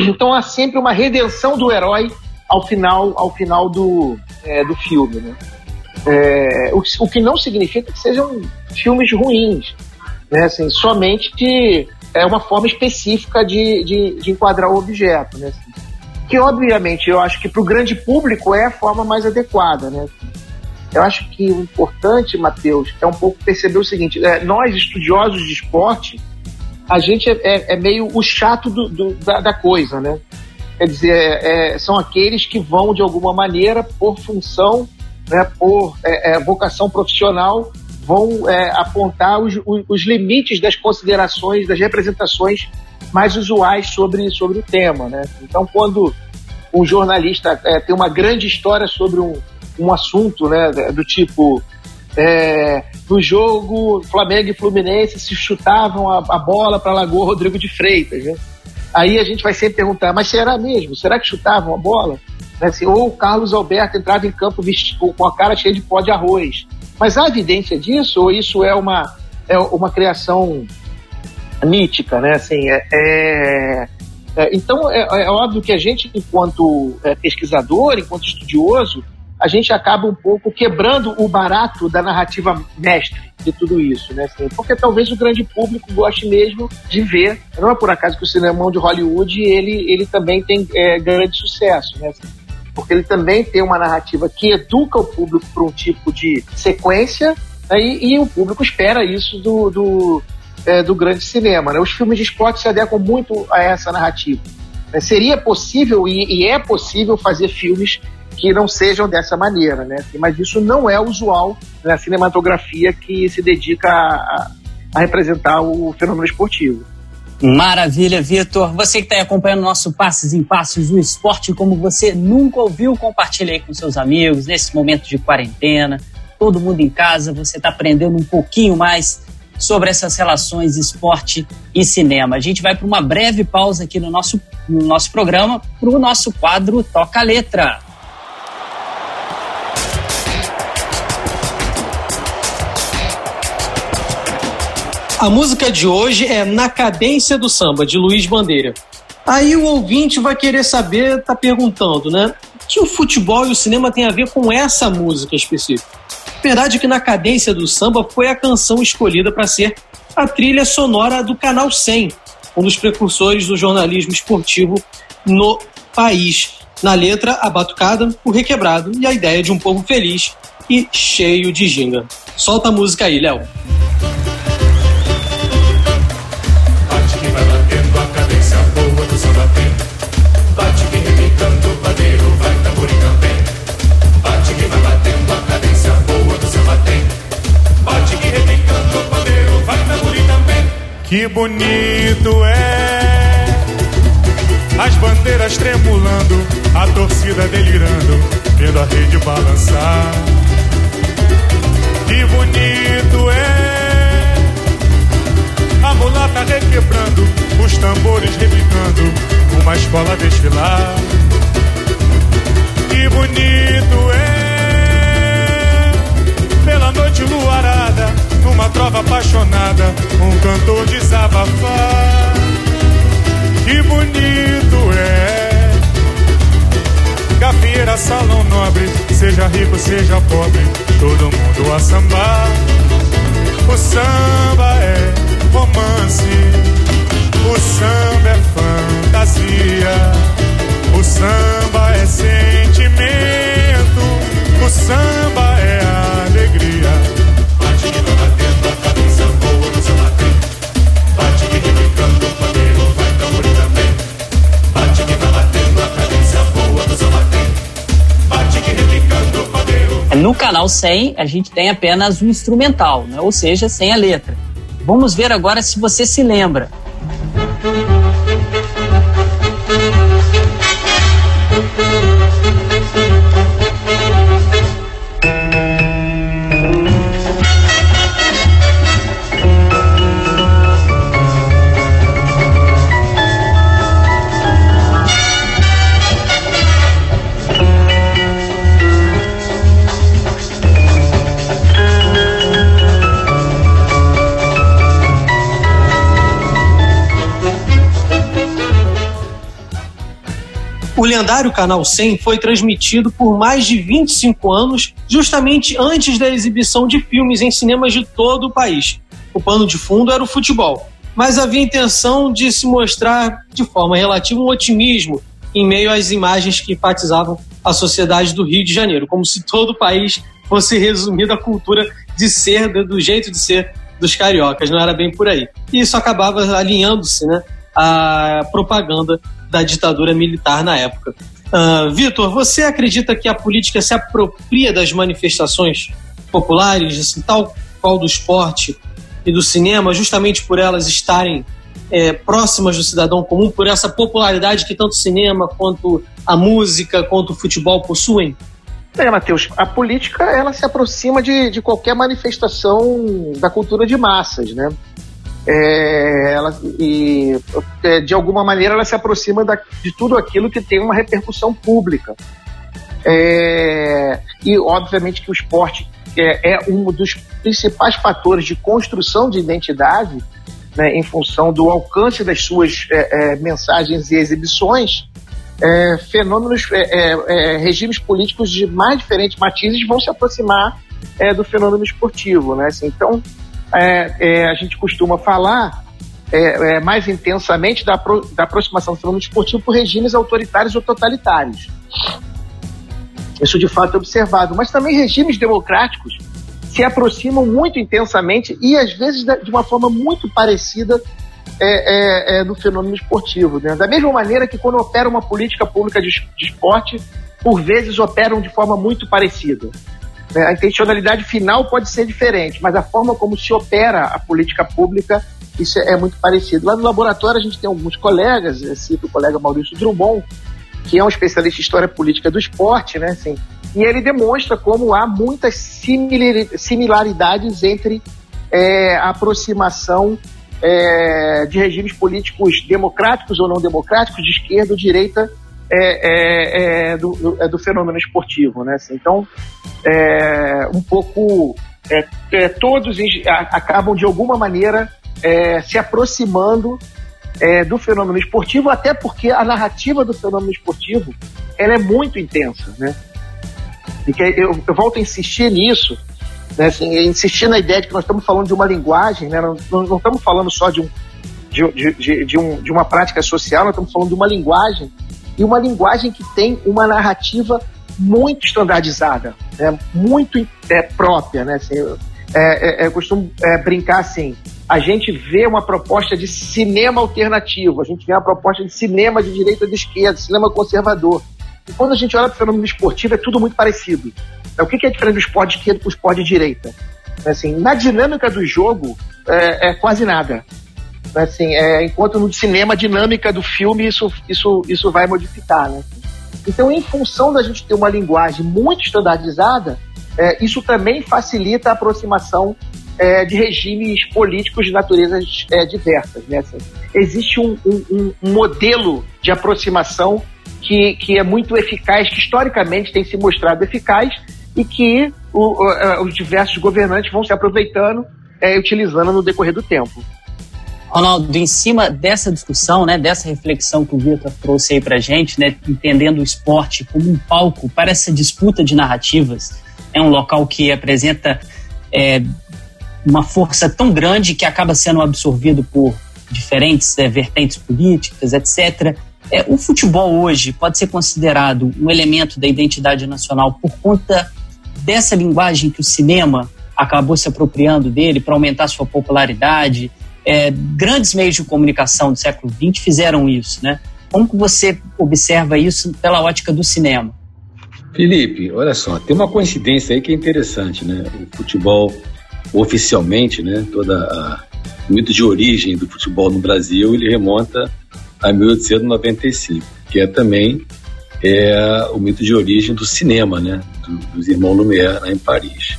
Então há sempre uma redenção do herói ao final, ao final do, é, do filme. Né? É, o, o, que não significa que sejam filmes ruins, né? Assim, somente que é uma forma específica de, de, de enquadrar o objeto, né? Assim, que obviamente eu acho que para o grande público é a forma mais adequada, né? Eu acho que o importante, Matheus, é um pouco perceber o seguinte: é, nós estudiosos de esporte, a gente é, é, é meio o chato do, do, da, da, coisa, né? Quer dizer, é, é, são aqueles que vão de alguma maneira por função né, por é, é, vocação profissional, vão é, apontar os, os, limites das considerações, das representações mais usuais sobre, sobre o tema. Né? Então, quando um jornalista é, tem uma grande história sobre um, um assunto né, do tipo é, no jogo Flamengo e Fluminense se chutavam a, a bola para Lagoa Rodrigo de Freitas. Né? Aí a gente vai sempre perguntar, mas será mesmo? Será que chutavam a bola? Né? Assim, ou o Carlos Alberto entrava em campo vestido, com a cara cheia de pó de arroz. Mas há evidência disso ou isso é uma, é uma criação mítica, né? Assim, é, é, é então é, é, óbvio que a gente, enquanto é, pesquisador, enquanto estudioso, a gente acaba um pouco quebrando o barato da narrativa mestre de tudo isso, né? Assim, porque talvez o grande público goste mesmo de ver. Não é por acaso que o cinema de Hollywood ele, ele também tem é, grande sucesso, né? Assim, porque ele também tem uma narrativa que educa o público para um tipo de sequência né, e, e, o público espera isso do, do, é, do grande cinema. Né? Os filmes de esporte se adequam muito a essa narrativa. Né? Seria possível e, e, é possível fazer filmes que não sejam dessa maneira, né? mas isso não é usual na cinematografia que se dedica a, a representar o fenômeno esportivo. Maravilha, Vitor. Você que está acompanhando nosso Passes em Passos, o esporte como você nunca ouviu, compartilhe aí com seus amigos nesse momento de quarentena. Todo mundo em casa, você está aprendendo um pouquinho mais sobre essas relações esporte e cinema. A gente vai para uma breve pausa aqui no nosso, no nosso programa para o nosso quadro Toca Letra. A música de hoje é Na Cadência do Samba, de Luiz Bandeira. Aí o ouvinte vai querer saber, tá perguntando, né? O que o futebol e o cinema tem a ver com essa música específica? Verdade que Na Cadência do Samba foi a canção escolhida para ser a trilha sonora do Canal 100, um dos precursores do jornalismo esportivo no país. Na letra, a batucada, o requebrado e a ideia de um povo feliz e cheio de ginga. Solta a música aí, Léo. Que bonito é as bandeiras tremulando, a torcida delirando, vendo a rede balançar. Que bonito é a mulata requebrando, os tambores repicando, uma escola desfilar. Que bonito é pela noite luarada numa trova apaixonada, um cantor desabafar. Que bonito é. Gafieira, salão nobre, seja rico, seja pobre, todo mundo a sambar. O samba é romance, o samba é fantasia, o samba é sentimento, o samba No canal 100, a gente tem apenas o instrumental, né? ou seja, sem a letra. Vamos ver agora se você se lembra. Lendário Canal 100 foi transmitido por mais de 25 anos, justamente antes da exibição de filmes em cinemas de todo o país. O pano de fundo era o futebol, mas havia intenção de se mostrar de forma relativa um otimismo em meio às imagens que enfatizavam a sociedade do Rio de Janeiro, como se todo o país fosse resumido a cultura de ser, do jeito de ser dos cariocas, não era bem por aí. E isso acabava alinhando-se né, à propaganda da ditadura militar na época. Uh, Vitor, você acredita que a política se apropria das manifestações populares, assim, tal qual do esporte e do cinema, justamente por elas estarem é, próximas do cidadão comum, por essa popularidade que tanto o cinema quanto a música, quanto o futebol possuem? É, Matheus, a política ela se aproxima de, de qualquer manifestação da cultura de massas, né? É, ela, e, é, de alguma maneira ela se aproxima da, de tudo aquilo que tem uma repercussão pública. É, e obviamente que o esporte é, é, um dos principais fatores de construção de identidade né, em função do alcance das suas é, é, mensagens e exibições. Fenômenos, regimes políticos de mais diferentes matizes vão se aproximar do fenômeno esportivo, né? Assim, então, é, é, a gente costuma falar é, é, mais intensamente da, pro, da aproximação do fenômeno esportivo por regimes autoritários ou totalitários. Isso de fato é observado. Mas também regimes democráticos se aproximam muito intensamente e às vezes de uma forma muito parecida é, é, é, do fenômeno esportivo. Né? Da mesma maneira que quando opera uma política pública de, de esporte, por vezes operam de forma muito parecida. Né? A intencionalidade final pode ser diferente, mas a forma como se opera a política pública, isso é muito parecido. Lá no laboratório a gente tem alguns colegas, cito o colega Maurício Drummond, que é um especialista em história política do esporte, né? Assim, e ele demonstra como há muitas similaridades entre é, a aproximação é, de regimes políticos democráticos ou não democráticos, de esquerda ou direita, é, é, é do, é do, fenômeno esportivo, né? Assim, então, é, um pouco é, é, todos acabam de alguma maneira é, se aproximando é, do fenômeno esportivo, até porque a narrativa do fenômeno esportivo ela é muito intensa, né? E que eu, eu volto a insistir nisso, né? Assim, insistir na ideia de que nós estamos falando de uma linguagem, né? Não, não, não estamos falando só de um de, de, de, um, de uma prática social, nós estamos falando de uma linguagem e uma linguagem que tem uma narrativa muito standardizada, né? muito é, própria. Né? Assim, é, é, eu costumo é, brincar assim: a gente vê uma proposta de cinema alternativo, a gente vê uma proposta de cinema de direita de esquerda, cinema conservador. E quando a gente olha para o fenômeno esportivo, é tudo muito parecido. Então, o que é diferente do esporte de esquerda para o esporte de direita? Assim, na dinâmica do jogo, é, é quase nada. Assim, é, enquanto no cinema a dinâmica do filme isso, isso, isso vai modificar, né? Então, em função da gente ter uma linguagem muito standardizada, é, isso também facilita a aproximação é, de regimes políticos de naturezas é, diversas. Né? Assim, existe um, um, um, modelo de aproximação que, que é muito eficaz, que historicamente tem se mostrado eficaz e que o, o, é, os diversos governantes vão se aproveitando e é, utilizando no decorrer do tempo. Ronaldo, em cima dessa discussão, né, dessa reflexão que o Vitor trouxe aí pra gente, né, entendendo o esporte como um palco para essa disputa de narrativas, é um local que apresenta é, uma força tão grande que acaba sendo absorvido por diferentes é, vertentes políticas, etc. É, o futebol hoje pode ser considerado um elemento da identidade nacional por conta dessa linguagem que o cinema acabou se apropriando dele para aumentar sua popularidade, é, grandes meios de comunicação do século XX fizeram isso, né? Como você observa isso pela ótica do cinema? Felipe, olha só, tem uma coincidência aí que é interessante, né? O futebol oficialmente, né? Toda a, o mito de origem do futebol no Brasil ele remonta a 1895, que é também é o mito de origem do cinema, né? Do, dos irmãos Lumière em Paris.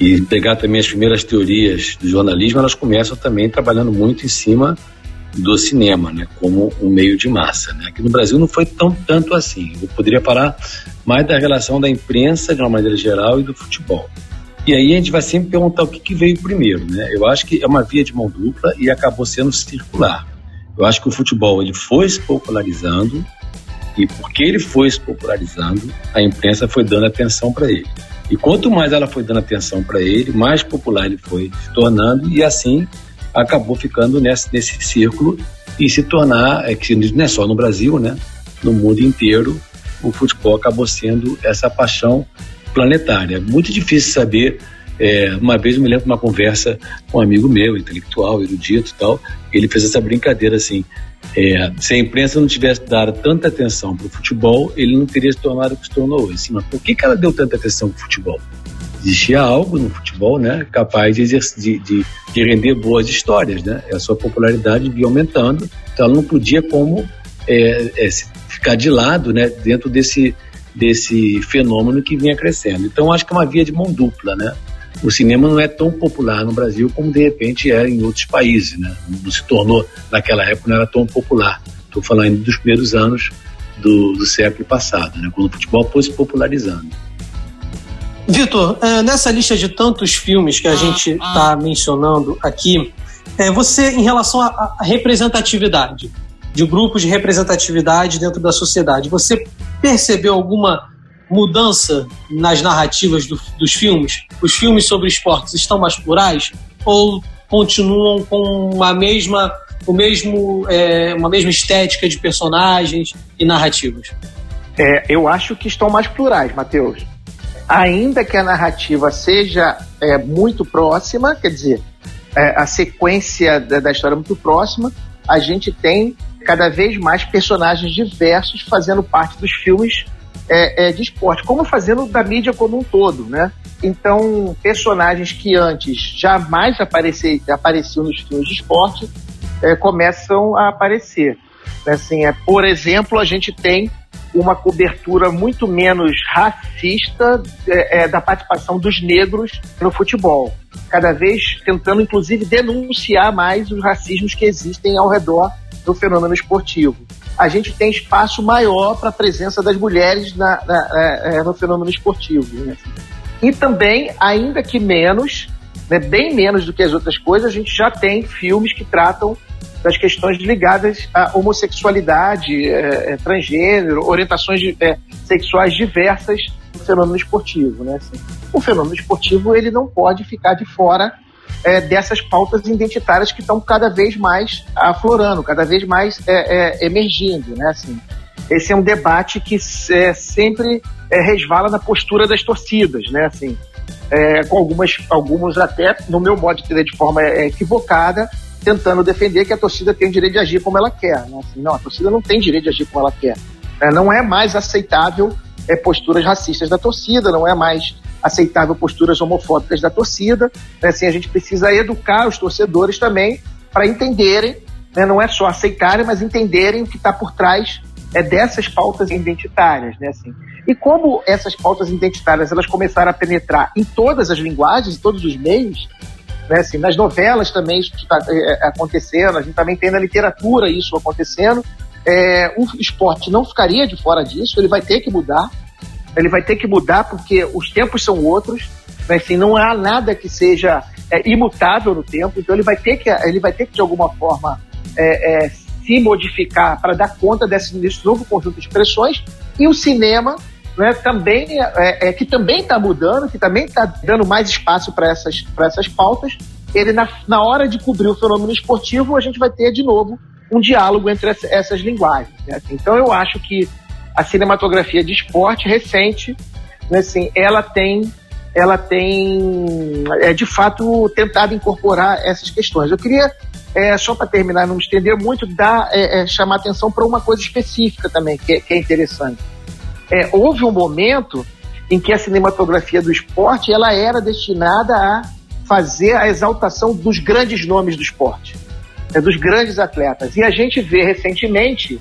E pegar também as primeiras teorias do jornalismo, elas começam também trabalhando muito em cima do cinema, né, como um meio de massa. Né? Aqui no Brasil não foi tão tanto assim. Eu poderia falar mais da relação da imprensa de uma maneira geral e do futebol. E aí a gente vai sempre perguntar o que, que veio primeiro, né? Eu acho que é uma via de mão dupla e acabou sendo circular. Eu acho que o futebol ele foi se popularizando e porque ele foi se popularizando, a imprensa foi dando atenção para ele. E quanto mais ela foi dando atenção para ele, mais popular ele foi se tornando e assim acabou ficando nesse, nesse círculo e se tornar, é que não é só no Brasil, né? No mundo inteiro, o futebol acabou sendo essa paixão planetária. Muito difícil saber. É, uma vez eu me lembro de uma conversa com um amigo meu, intelectual, erudito e tal, ele fez essa brincadeira assim: é, se a imprensa não tivesse dado tanta atenção para o futebol, ele não teria se tornado o que se tornou hoje. Assim, mas por que, que ela deu tanta atenção para o futebol? Existia algo no futebol né, capaz de, de, de, de render boas histórias. Né? A sua popularidade vinha aumentando, então ela não podia como é, é, ficar de lado né, dentro desse, desse fenômeno que vinha crescendo. Então acho que é uma via de mão dupla. Né? O cinema não é tão popular no Brasil como de repente é em outros países, né? Não se tornou, naquela época, não era tão popular. Estou falando dos primeiros anos do, do, século passado, né? Quando o futebol foi se popularizando. Vitor, é, nessa lista de tantos filmes que a gente está mencionando aqui, é, você, em relação à representatividade, de grupos de representatividade dentro da sociedade, você percebeu alguma mudança nas narrativas do, dos filmes? Os filmes sobre esportes estão mais plurais ou continuam com uma mesma, o mesmo, é, uma mesma estética de personagens e narrativas? É, eu acho que estão mais plurais, Matheus. Ainda que a narrativa seja é, muito próxima, quer dizer, é, a sequência da, da história é muito próxima, a gente tem cada vez mais personagens diversos fazendo parte dos filmes é, é, de esporte, como fazendo da mídia como um todo, né? Então, personagens que antes jamais aparecer, apareciam nos filmes de esporte é, começam a aparecer. Assim, é, por exemplo, a gente tem uma cobertura muito menos racista é, é, da participação dos negros no futebol. Cada vez tentando, inclusive, denunciar mais os racismos que existem ao redor do fenômeno esportivo a gente tem espaço maior para a presença das mulheres na, na, é, é, no fenômeno esportivo. Né? E também, ainda que menos, né, bem menos do que as outras coisas, a gente já tem filmes que tratam das questões ligadas à homossexualidade, é, é, transgênero, orientações de, é, sexuais diversas no fenômeno esportivo. Né? Assim, o fenômeno esportivo ele não pode ficar de fora é, dessas pautas identitárias que estão cada vez mais aflorando, cada vez mais é, é, emergindo, né? Assim, esse é um debate que é, sempre é, resvala na postura das torcidas, né? Assim, é, com algumas, alguns até, no meu modo de ver de forma equivocada, tentando defender que a torcida tem o direito de agir como ela quer. Né? Assim, não, a torcida não tem direito de agir como ela quer. não é mais aceitável posturas racistas da torcida, não é mais aceitável posturas homofóbicas da torcida. Né? Assim, a gente precisa educar os torcedores também para entenderem, né? não é só aceitarem, mas entenderem o que está por trás é, dessas pautas identitárias. Né? Assim, e como essas pautas identitárias elas começaram a penetrar em todas as linguagens, em todos os meios, né? assim, nas novelas também isso está é, é, acontecendo, a gente também tem na literatura isso acontecendo. É, o esporte não ficaria de fora disso, ele vai ter que mudar ele vai ter que mudar porque os tempos são outros, né? assim, não há nada que seja é, imutável no tempo, então ele vai ter que, ele vai ter que de alguma forma é, é, se modificar para dar conta desse, desse, novo conjunto de expressões e o cinema né, também é, é que também está mudando, que também está dando mais espaço para essas, essas pautas. Ele na, na hora de cobrir o fenômeno esportivo, a gente vai ter de novo um diálogo entre essas linguagens. Né? Então eu acho que a cinematografia de esporte recente, né, assim, ela tem ela tem é, de fato tentado incorporar essas questões. Eu queria é, só para terminar, não me estender muito, dar, é, é, chamar atenção para uma coisa específica também, que, é, que é interessante. é, houve um momento em que a cinematografia do esporte ela era destinada a fazer a exaltação dos grandes nomes do esporte, é, dos grandes atletas. E a gente vê recentemente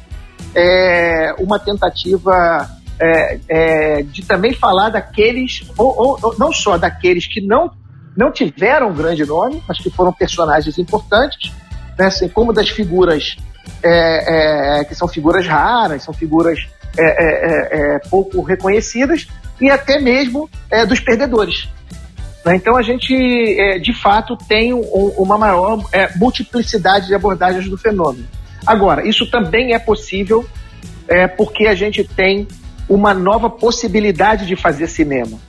é, uma tentativa é, é, de também falar daqueles, ou, ou, não só daqueles que não, não tiveram um grande nome, mas que foram personagens importantes, né, assim, como das figuras é, é, que são figuras raras, são figuras é, pouco reconhecidas, e até mesmo dos perdedores. Né? Então a gente, de fato, tem um, uma maior multiplicidade de abordagens do fenômeno. Agora, isso também é possível porque a gente tem uma nova possibilidade de fazer cinema.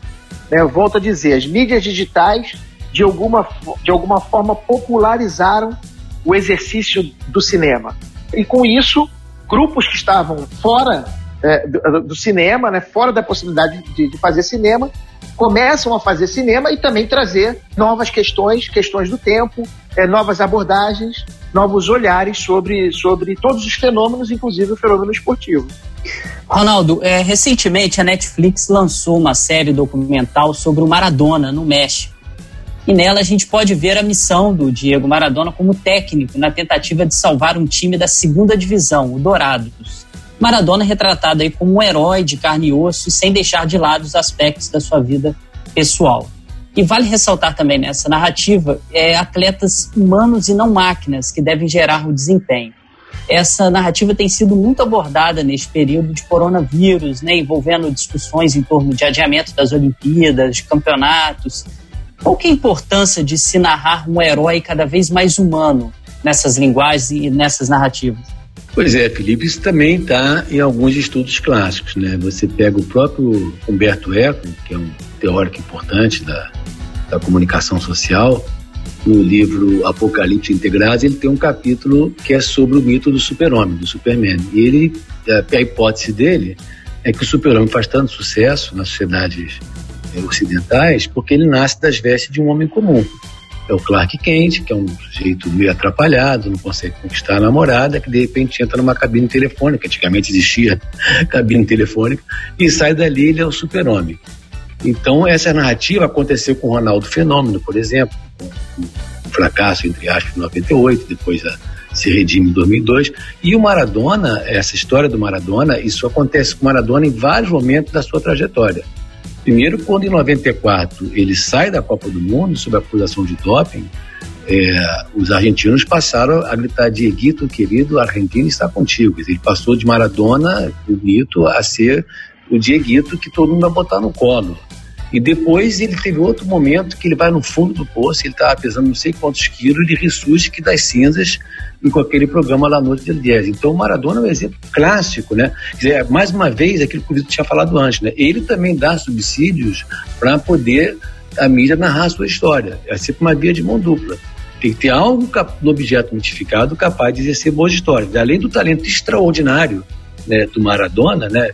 Né? Eu volto a dizer, as mídias digitais, de alguma, de alguma forma, popularizaram o exercício do cinema. E com isso, grupos que estavam fora é, do, do, cinema, né, fora da possibilidade de, de, fazer cinema, começam a fazer cinema e também trazer novas questões, questões do tempo, é, novas abordagens, novos olhares sobre, sobre todos os fenômenos, inclusive o fenômeno esportivo. Ronaldo, é, recentemente a Netflix lançou uma série documental sobre o Maradona no México. E nela a gente pode ver a missão do Diego Maradona como técnico na tentativa de salvar um time da segunda divisão, o Dourados. Maradona é retratado aí como um herói de carne e osso, sem deixar de lado os aspectos da sua vida pessoal. E vale ressaltar também nessa narrativa é, atletas humanos e não máquinas que devem gerar o desempenho essa narrativa tem sido muito abordada neste período de coronavírus, né, envolvendo discussões em torno de adiamento das Olimpíadas, de campeonatos. Qual que é a importância de se narrar um herói cada vez mais humano nessas linguagens e nessas narrativas? Pois é, Felipe, isso também está em alguns estudos clássicos. Né? Você pega o próprio Humberto Eco, que é um teórico importante da, da comunicação social, no livro Apocalipse Integrados, ele tem um capítulo que é sobre o mito do super-homem, do Superman. E ele, a hipótese dele é que o super-homem faz tanto sucesso nas sociedades eh, ocidentais porque ele nasce das vestes de um homem comum. É o Clark Kent, que é um sujeito meio atrapalhado, não consegue conquistar a namorada, que de repente entra numa cabine telefônica, antigamente existia *laughs* cabine telefônica, e sai dali, ele é o super-homem. Então, essa narrativa aconteceu com o Ronaldo Fenômeno, por exemplo, o fracasso, entre aspas, em 98, depois a, se redime em 2002. E o Maradona, essa história do Maradona, isso acontece com o Maradona em vários momentos da sua trajetória. Primeiro, quando em 94 ele sai da Copa do Mundo sob acusação de doping, é, os argentinos passaram a gritar Dieguito, querido, a Argentina está contigo. Ele passou de Maradona, bonito, a ser o Dieguito que todo mundo vai botar no colo. E depois ele teve outro momento que ele vai no fundo do poço, ele estava pesando não sei quantos quilos, ele ressurge das cinzas com aquele programa La Noite del 10. Então o Maradona é um exemplo clássico, né? Dizer, mais uma vez, aquilo que o Vitor tinha falado antes, né? Ele também dá subsídios para poder a mídia narrar a sua história. É sempre uma via de mão dupla. Tem que ter algo no objeto modificado capaz de exercer boas histórias. Além do talento extraordinário né, do Maradona, né?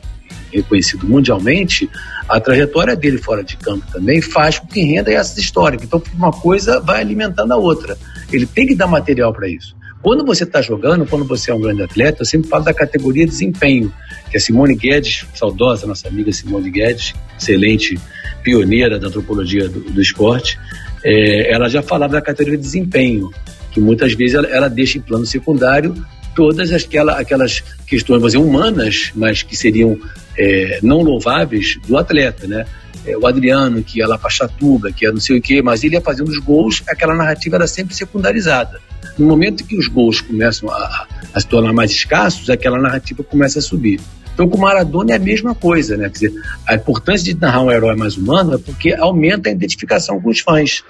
Reconhecido mundialmente, a trajetória dele fora de campo também faz com que renda essas histórias. Então, uma coisa vai alimentando a outra. Ele tem que dar material para isso. Quando você está jogando, quando você é um grande atleta, eu sempre falo da categoria desempenho, que a Simone Guedes, saudosa nossa amiga Simone Guedes, excelente pioneira da antropologia do, do esporte, é, ela já falava da categoria de desempenho, que muitas vezes ela, ela deixa em plano secundário todas aquela, aquelas questões dizer, humanas, mas que seriam é, não louváveis do atleta, né? É, o Adriano, que ia lá para Chatuba, que ia não sei o quê, mas ele ia fazendo os gols, aquela narrativa era sempre secundarizada. No momento que os gols começam a, a se tornar mais escassos, aquela narrativa começa a subir. Então, com o Maradona é a mesma coisa, né? Quer dizer, a importância de narrar um herói mais humano é porque aumenta a identificação com os fãs.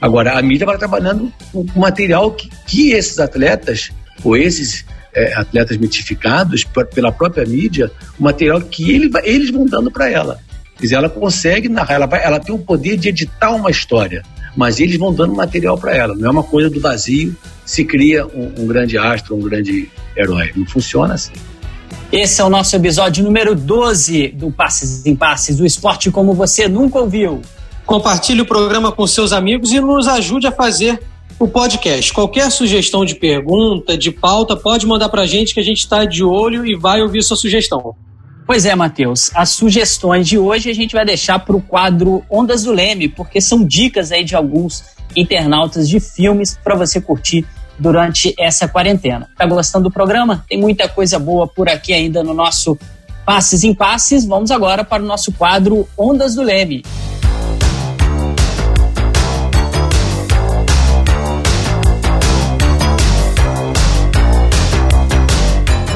Agora, a mídia vai trabalhando com material que, que esses atletas ou esses é, atletas mitificados pela própria mídia, o material que ele, eles vão dando para ela. Quer dizer, ela consegue narrar, ela, vai, ela tem o poder de editar uma história, mas eles vão dando material para ela. Não é uma coisa do vazio, se cria um, um grande astro, um grande herói. Não funciona assim. Esse é o nosso episódio número 12 do Passes em Passes, do esporte como você nunca ouviu. Compartilhe o programa com seus amigos e nos ajude a fazer o podcast. Qualquer sugestão de pergunta, de pauta, pode mandar para a gente que a gente está de olho e vai ouvir sua sugestão. Pois é, Matheus. As sugestões de hoje a gente vai deixar para o quadro Ondas do Leme, porque são dicas aí de alguns internautas de filmes para você curtir durante essa quarentena. Tá gostando do programa? Tem muita coisa boa por aqui ainda no nosso Passes em Passes. Vamos agora para o nosso quadro Ondas do Leme.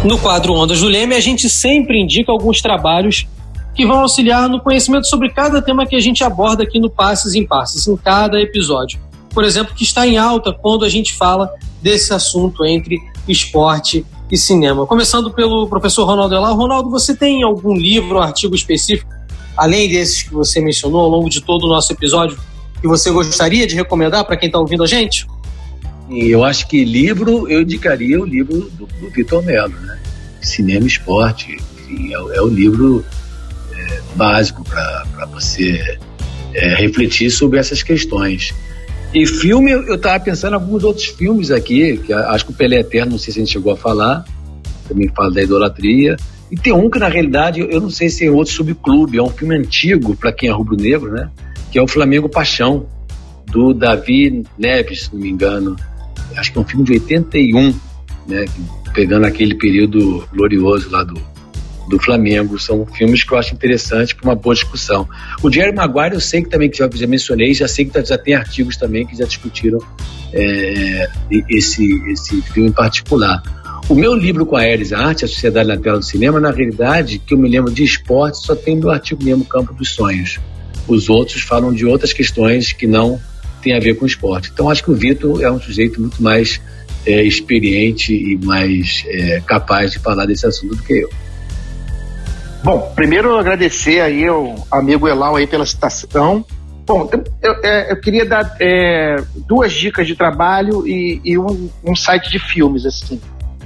No quadro Ondas do Leme, a gente sempre indica alguns trabalhos que vão auxiliar no conhecimento sobre cada tema que a gente aborda aqui no Passes em Passes, em cada episódio. Por exemplo, que está em alta quando a gente fala desse assunto entre esporte e cinema. Começando pelo professor Ronaldo Elau. Ronaldo, você tem algum livro, um artigo específico, além desses que você mencionou ao longo de todo o nosso episódio, que você gostaria de recomendar para quem está ouvindo a gente? Eu acho que livro, eu indicaria o livro do, do Vitor Melo, né? Cinema e Esporte. Enfim, é, é o livro é, básico para você é, refletir sobre essas questões. E filme, eu estava pensando em alguns outros filmes aqui, que acho que o Pelé Eterno, não sei se a gente chegou a falar, também fala da idolatria. E tem um que, na realidade, eu não sei se é outro subclube, é um filme antigo, para quem é rubro-negro, né? Que é o Flamengo Paixão, do Davi Neves, se não me engano acho que é um filme de 81, né? Pegando aquele período glorioso lá do, do Flamengo. São filmes que eu acho interessantes para uma boa discussão. O Jerry Maguire, eu sei que também, que já, já mencionei, já sei que tá, já tem artigos também que já discutiram é, esse, esse filme em particular. O meu livro com a Ares, Arte a Sociedade na Tela do Cinema, na realidade, que eu me lembro de esporte, só tem o meu artigo mesmo, Campo dos Sonhos. Os outros falam de outras questões que não tem a ver com esporte. Então acho que o Vitor é um sujeito muito mais é, experiente e mais é, capaz de falar desse assunto do que eu. Bom, primeiro agradecer aí ao amigo Elau aí pela citação. Bom, eu, é, eu queria dar é, duas dicas de trabalho e, e um, um, site de filmes assim.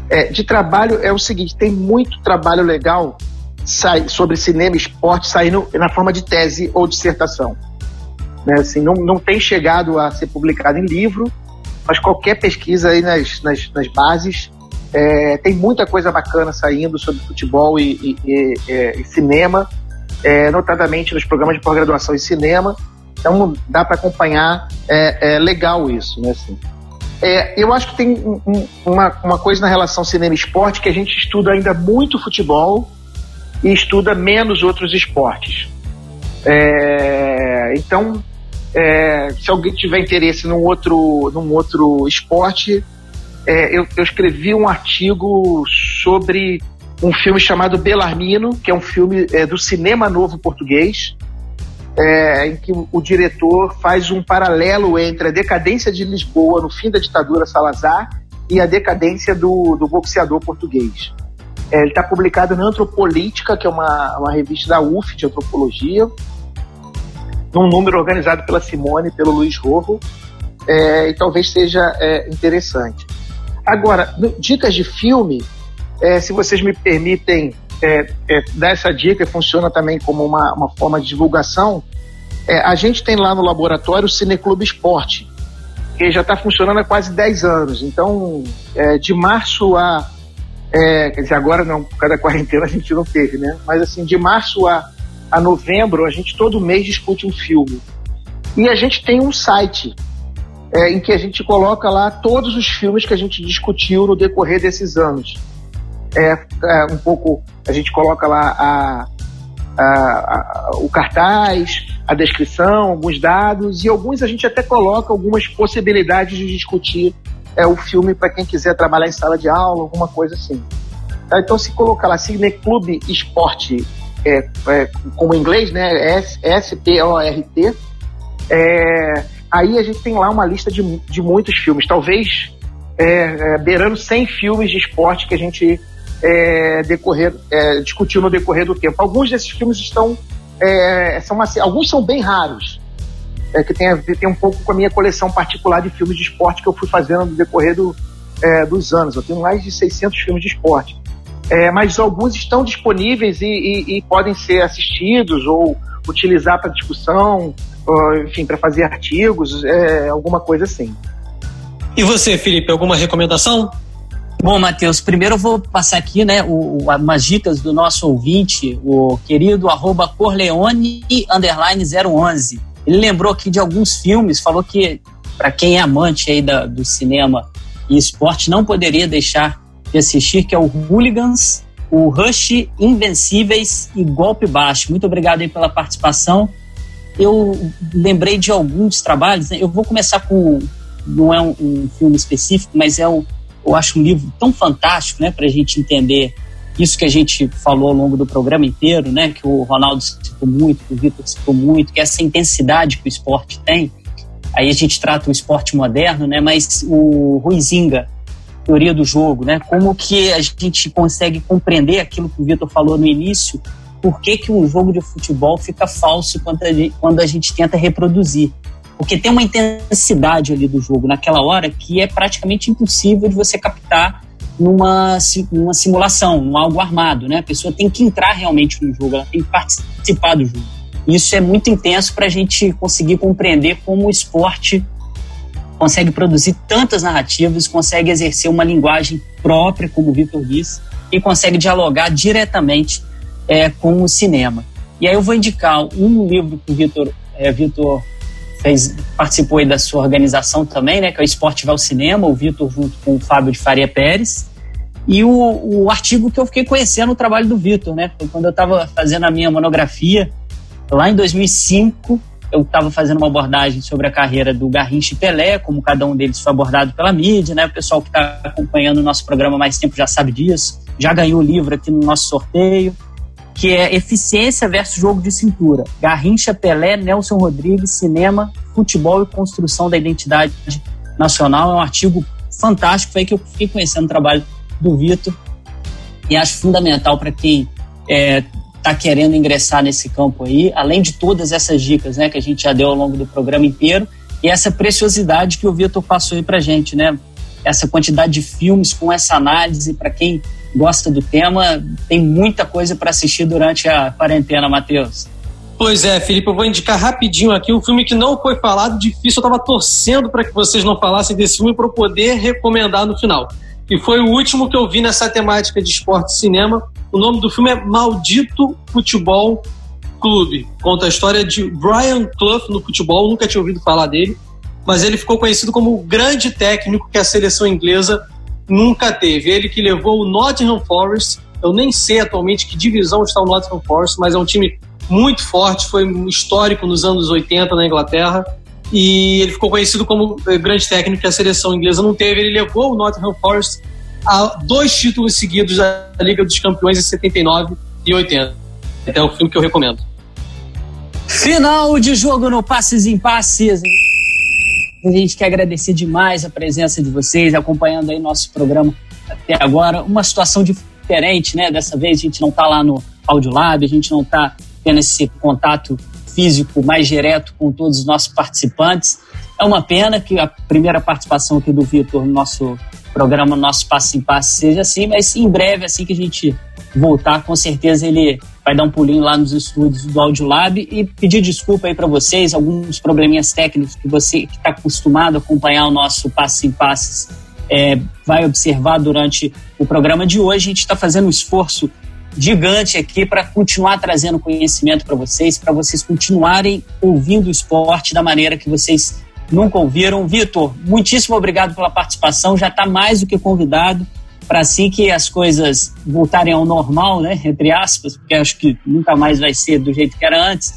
É, de trabalho é o seguinte, tem muito trabalho legal sai, sobre cinema e esporte saindo na forma de tese ou dissertação. Né? Assim, não, não tem chegado a ser publicado em livro, mas qualquer pesquisa aí nas, nas, nas bases é, tem muita coisa bacana saindo sobre futebol e, e, e, e cinema, é, notadamente nos programas de pós-graduação em cinema. Então dá para acompanhar, é, é, legal isso, né? Assim. É, eu acho que tem um, uma, uma coisa na relação cinema-esporte que a gente estuda ainda muito futebol e estuda menos outros esportes. É, então, é, se alguém tiver interesse num outro, num outro esporte, é, eu, eu, escrevi um artigo sobre um filme chamado Belarmino, que é um filme é, do cinema novo português, é, em que o, diretor faz um paralelo entre a decadência de Lisboa no fim da ditadura Salazar e a decadência do, do boxeador português. É, ele está publicado na Antropolítica, que é uma, uma revista da UF de antropologia, num número organizado pela Simone e pelo Luiz Rojo, é, e talvez seja é, interessante. Agora, dicas de filme, é, se vocês me permitem é, é, dar essa dica, funciona também como uma, uma forma de divulgação, a gente tem lá no laboratório o Cineclube Esporte, que já está funcionando há quase 10 anos. Então, de março a. quer dizer, agora não, por causa da quarentena a gente não teve, né? Mas assim, de março a a novembro, a gente todo mês discute um filme. E a gente tem um site é, em que a gente coloca lá todos os filmes que a gente discutiu no decorrer desses anos. É, é um pouco, a gente coloca lá a, a, a, o cartaz, a descrição, alguns dados, e alguns a gente até coloca algumas possibilidades de discutir é, o filme para quem quiser trabalhar em sala de aula, alguma coisa assim. Tá? Então, se colocar lá Cineclube Esporte é, é, como em inglês, né? S-P-O-R-T. É, aí a gente tem lá uma lista de, de muitos filmes, talvez é, é beirando 100 filmes de esporte que a gente é, decorrer, é, discutiu no decorrer do tempo. Alguns desses filmes estão. são assim, alguns são bem raros, que tem a ver tem um pouco com a minha coleção particular de filmes de esporte que eu fui fazendo no decorrer do, dos anos. Eu tenho mais de 600 filmes de esporte é, mas alguns estão disponíveis e, e, e podem ser assistidos ou utilizar para discussão, ou, enfim, para fazer artigos, é, alguma coisa assim. E você, Felipe, alguma recomendação? Bom, Matheus, primeiro eu vou passar aqui, né, o, umas dicas do nosso ouvinte, o querido arroba Corleone underline 011. Ele lembrou aqui de alguns filmes, falou que para quem é amante aí da, do cinema e esporte não poderia deixar de assistir, que é o Hooligans, o Rush, Invencíveis e Golpe Baixo. Muito obrigado aí pela participação. Eu lembrei de alguns trabalhos, né? eu vou começar com, não é um, um filme específico, mas é um, eu acho um livro tão fantástico, né, para a gente entender isso que a gente falou ao longo do programa inteiro, né, que o Ronaldo citou muito, que o Vitor citou muito, que essa intensidade que o esporte tem. Aí a gente trata o esporte moderno, né, mas o Ruizinga, teoria do jogo, né, como que a gente consegue compreender aquilo que o Vitor falou no início, por que, que um jogo de futebol fica falso quando a gente, quando a gente tenta reproduzir. Porque tem uma intensidade ali do jogo naquela hora que é praticamente impossível de você captar numa, numa simulação, num algo armado, né? A pessoa tem que entrar realmente no jogo, ela tem que participar do jogo. Isso é muito intenso para a gente conseguir compreender como o esporte consegue produzir tantas narrativas, consegue exercer uma linguagem própria, como o Vitor disse, e consegue dialogar diretamente é, com o cinema. E aí eu vou indicar um livro que o Vitor é, Vitor fez, participou aí da sua organização também, né, que é o Esporte Vai ao Cinema, o Vitor junto com o Fábio de Faria Pérez. E o, o artigo que eu fiquei conhecendo o trabalho do Vitor, né, foi quando eu estava fazendo a minha monografia, lá em 2005, eu estava fazendo uma abordagem sobre a carreira do Garrincha e Pelé, como cada um deles foi abordado pela mídia, né? O pessoal que está acompanhando o nosso programa mais tempo já sabe disso. Já ganhou o livro aqui no nosso sorteio que é Eficiência versus Jogo de Cintura. Garrincha, Pelé, Nelson Rodrigues, Cinema, Futebol e Construção da Identidade Nacional. É um artigo fantástico, aí que eu fiquei conhecendo o trabalho do Vitor e acho fundamental para quem é, está querendo ingressar nesse campo aí, além de todas essas dicas né, que a gente já deu ao longo do programa inteiro, e essa preciosidade que o Vitor passou aí para gente, né? Essa quantidade de filmes com essa análise para quem gosta do tema, tem muita coisa para assistir durante a quarentena, Matheus. Pois é, Felipe, eu vou indicar rapidinho aqui um filme que não foi falado, difícil, eu estava torcendo para que vocês não falassem desse filme para eu poder recomendar no final. E foi o último que eu vi nessa temática de esporte e cinema. O nome do filme é Maldito Futebol Clube. Conta a história de Brian Clough no futebol, nunca tinha ouvido falar dele, mas ele ficou conhecido como o grande técnico que a seleção inglesa nunca teve. Ele que levou o Nottingham Forest, eu nem sei atualmente que divisão está o Nottingham Forest, mas é um time muito forte, foi histórico nos anos 80 na Inglaterra. E ele ficou conhecido como eh, grande técnico que a seleção inglesa não teve. Ele levou o Nottingham Forest a dois títulos seguidos da Liga dos Campeões em 79 e 80. É o filme que eu recomendo. Final de jogo no Passes em Passes. A gente quer agradecer demais a presença de vocês, acompanhando aí nosso programa até agora. Uma situação diferente, né? Dessa vez a gente não está lá no Audiolab, a gente não está tendo esse contato físico mais direto com todos os nossos participantes. É uma pena que a primeira participação aqui do Vitor no nosso programa, no nosso Passo em Passo, seja assim, mas em breve, assim que a gente voltar, com certeza ele vai dar um pulinho lá nos estúdios do Audiolab e pedir desculpa aí para vocês, alguns probleminhas técnicos que você que está acostumado a acompanhar o nosso Passo em Passes é, vai observar durante o programa de hoje. A gente está fazendo um esforço gigante aqui para continuar trazendo conhecimento para vocês, para vocês continuarem ouvindo o esporte da maneira que vocês nunca ouviram. Vitor, muitíssimo obrigado pela participação, já está mais do que convidado para assim que as coisas voltarem ao normal, né, entre aspas, porque acho que nunca mais vai ser do jeito que era antes,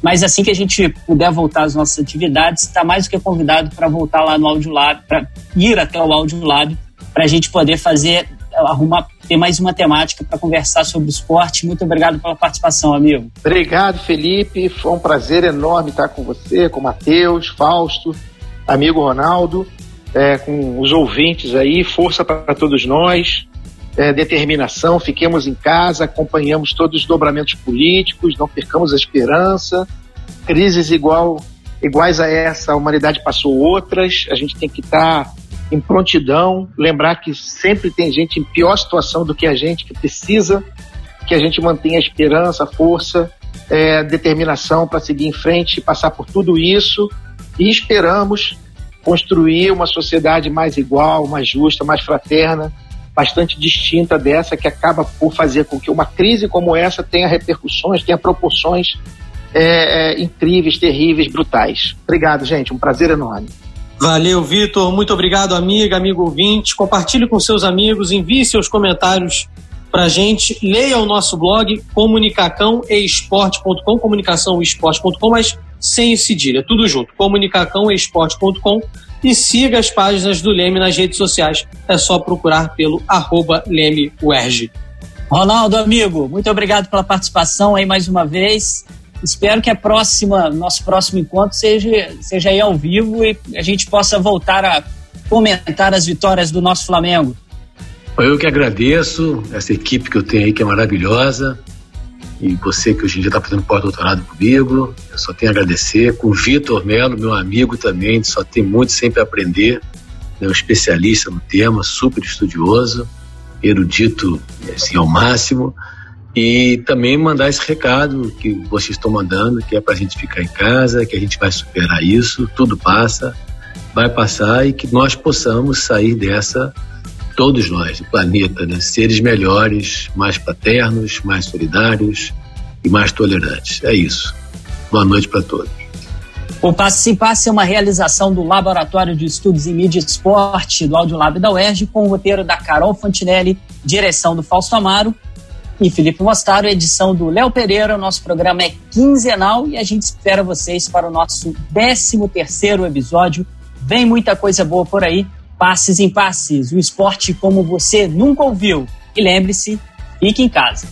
mas assim que a gente puder voltar às nossas atividades, está mais do que convidado para voltar lá no Audiolab, para ir até o Audiolab, para a gente poder fazer, arrumar, ter mais uma temática para conversar sobre o esporte. Muito obrigado pela participação, amigo. Obrigado, Felipe. Foi um prazer enorme estar com você, com o Matheus, Fausto, amigo Ronaldo é, com os ouvintes aí, força para todos nós, é, determinação, fiquemos em casa, acompanhamos todos os dobramentos políticos, não percamos a esperança, crises igual, iguais a essa, a humanidade passou outras, a gente tem que estar tá em prontidão, lembrar que sempre tem gente em pior situação do que a gente, que precisa que a gente mantenha a esperança, a força, é, determinação para seguir em frente, passar por tudo isso e esperamos construir uma sociedade mais igual, mais justa, mais fraterna, bastante distinta dessa, que acaba por fazer com que uma crise como essa tenha repercussões, tenha proporções é, é, incríveis, terríveis, brutais. Obrigado, gente. Um prazer enorme. Valeu, Vitor. Muito obrigado, amiga, amigo ouvinte. Compartilhe com seus amigos, envie seus comentários pra gente. Leia o nosso blog comunicacãoesporte.com, comunicaçãoesporte.com, mas sem cedilha, tudo junto, comunicacãoesporte.com e siga as páginas do Leme nas redes sociais. É só procurar pelo arroba LemeUerg. Ronaldo, amigo, muito obrigado pela participação aí mais uma vez. Espero que a próxima, nosso próximo encontro seja, seja aí ao vivo e a gente possa voltar a comentar as vitórias do nosso Flamengo. Eu que agradeço essa equipe que eu tenho aí, que é maravilhosa. E você que hoje em dia está fazendo pós-doutorado comigo, eu só tenho a agradecer. Com o Vitor Melo, meu amigo também, só tem muito sempre a aprender. É um especialista no tema, super estudioso, erudito assim, ao máximo. E também mandar esse recado que vocês estão mandando, que é para a gente ficar em casa, que a gente vai superar isso, tudo passa, vai passar e que nós possamos sair dessa, todos nós, do planeta, né? seres melhores, mais paternos, mais solidários e mais tolerantes. É isso. Boa noite para todos. O Passe em Passe é uma realização do Laboratório de Estudos em Mídia e Esporte do Audiolab da UERJ, com o roteiro da Carol Fantinelli, direção do Fausto Amaro e Felipe Mostaro, edição do Léo Pereira. O nosso programa é quinzenal e a gente espera vocês para o nosso 13 terceiro episódio. Vem muita coisa boa por aí. Passes em passes, o esporte como você nunca ouviu. E lembre-se, fique em casa.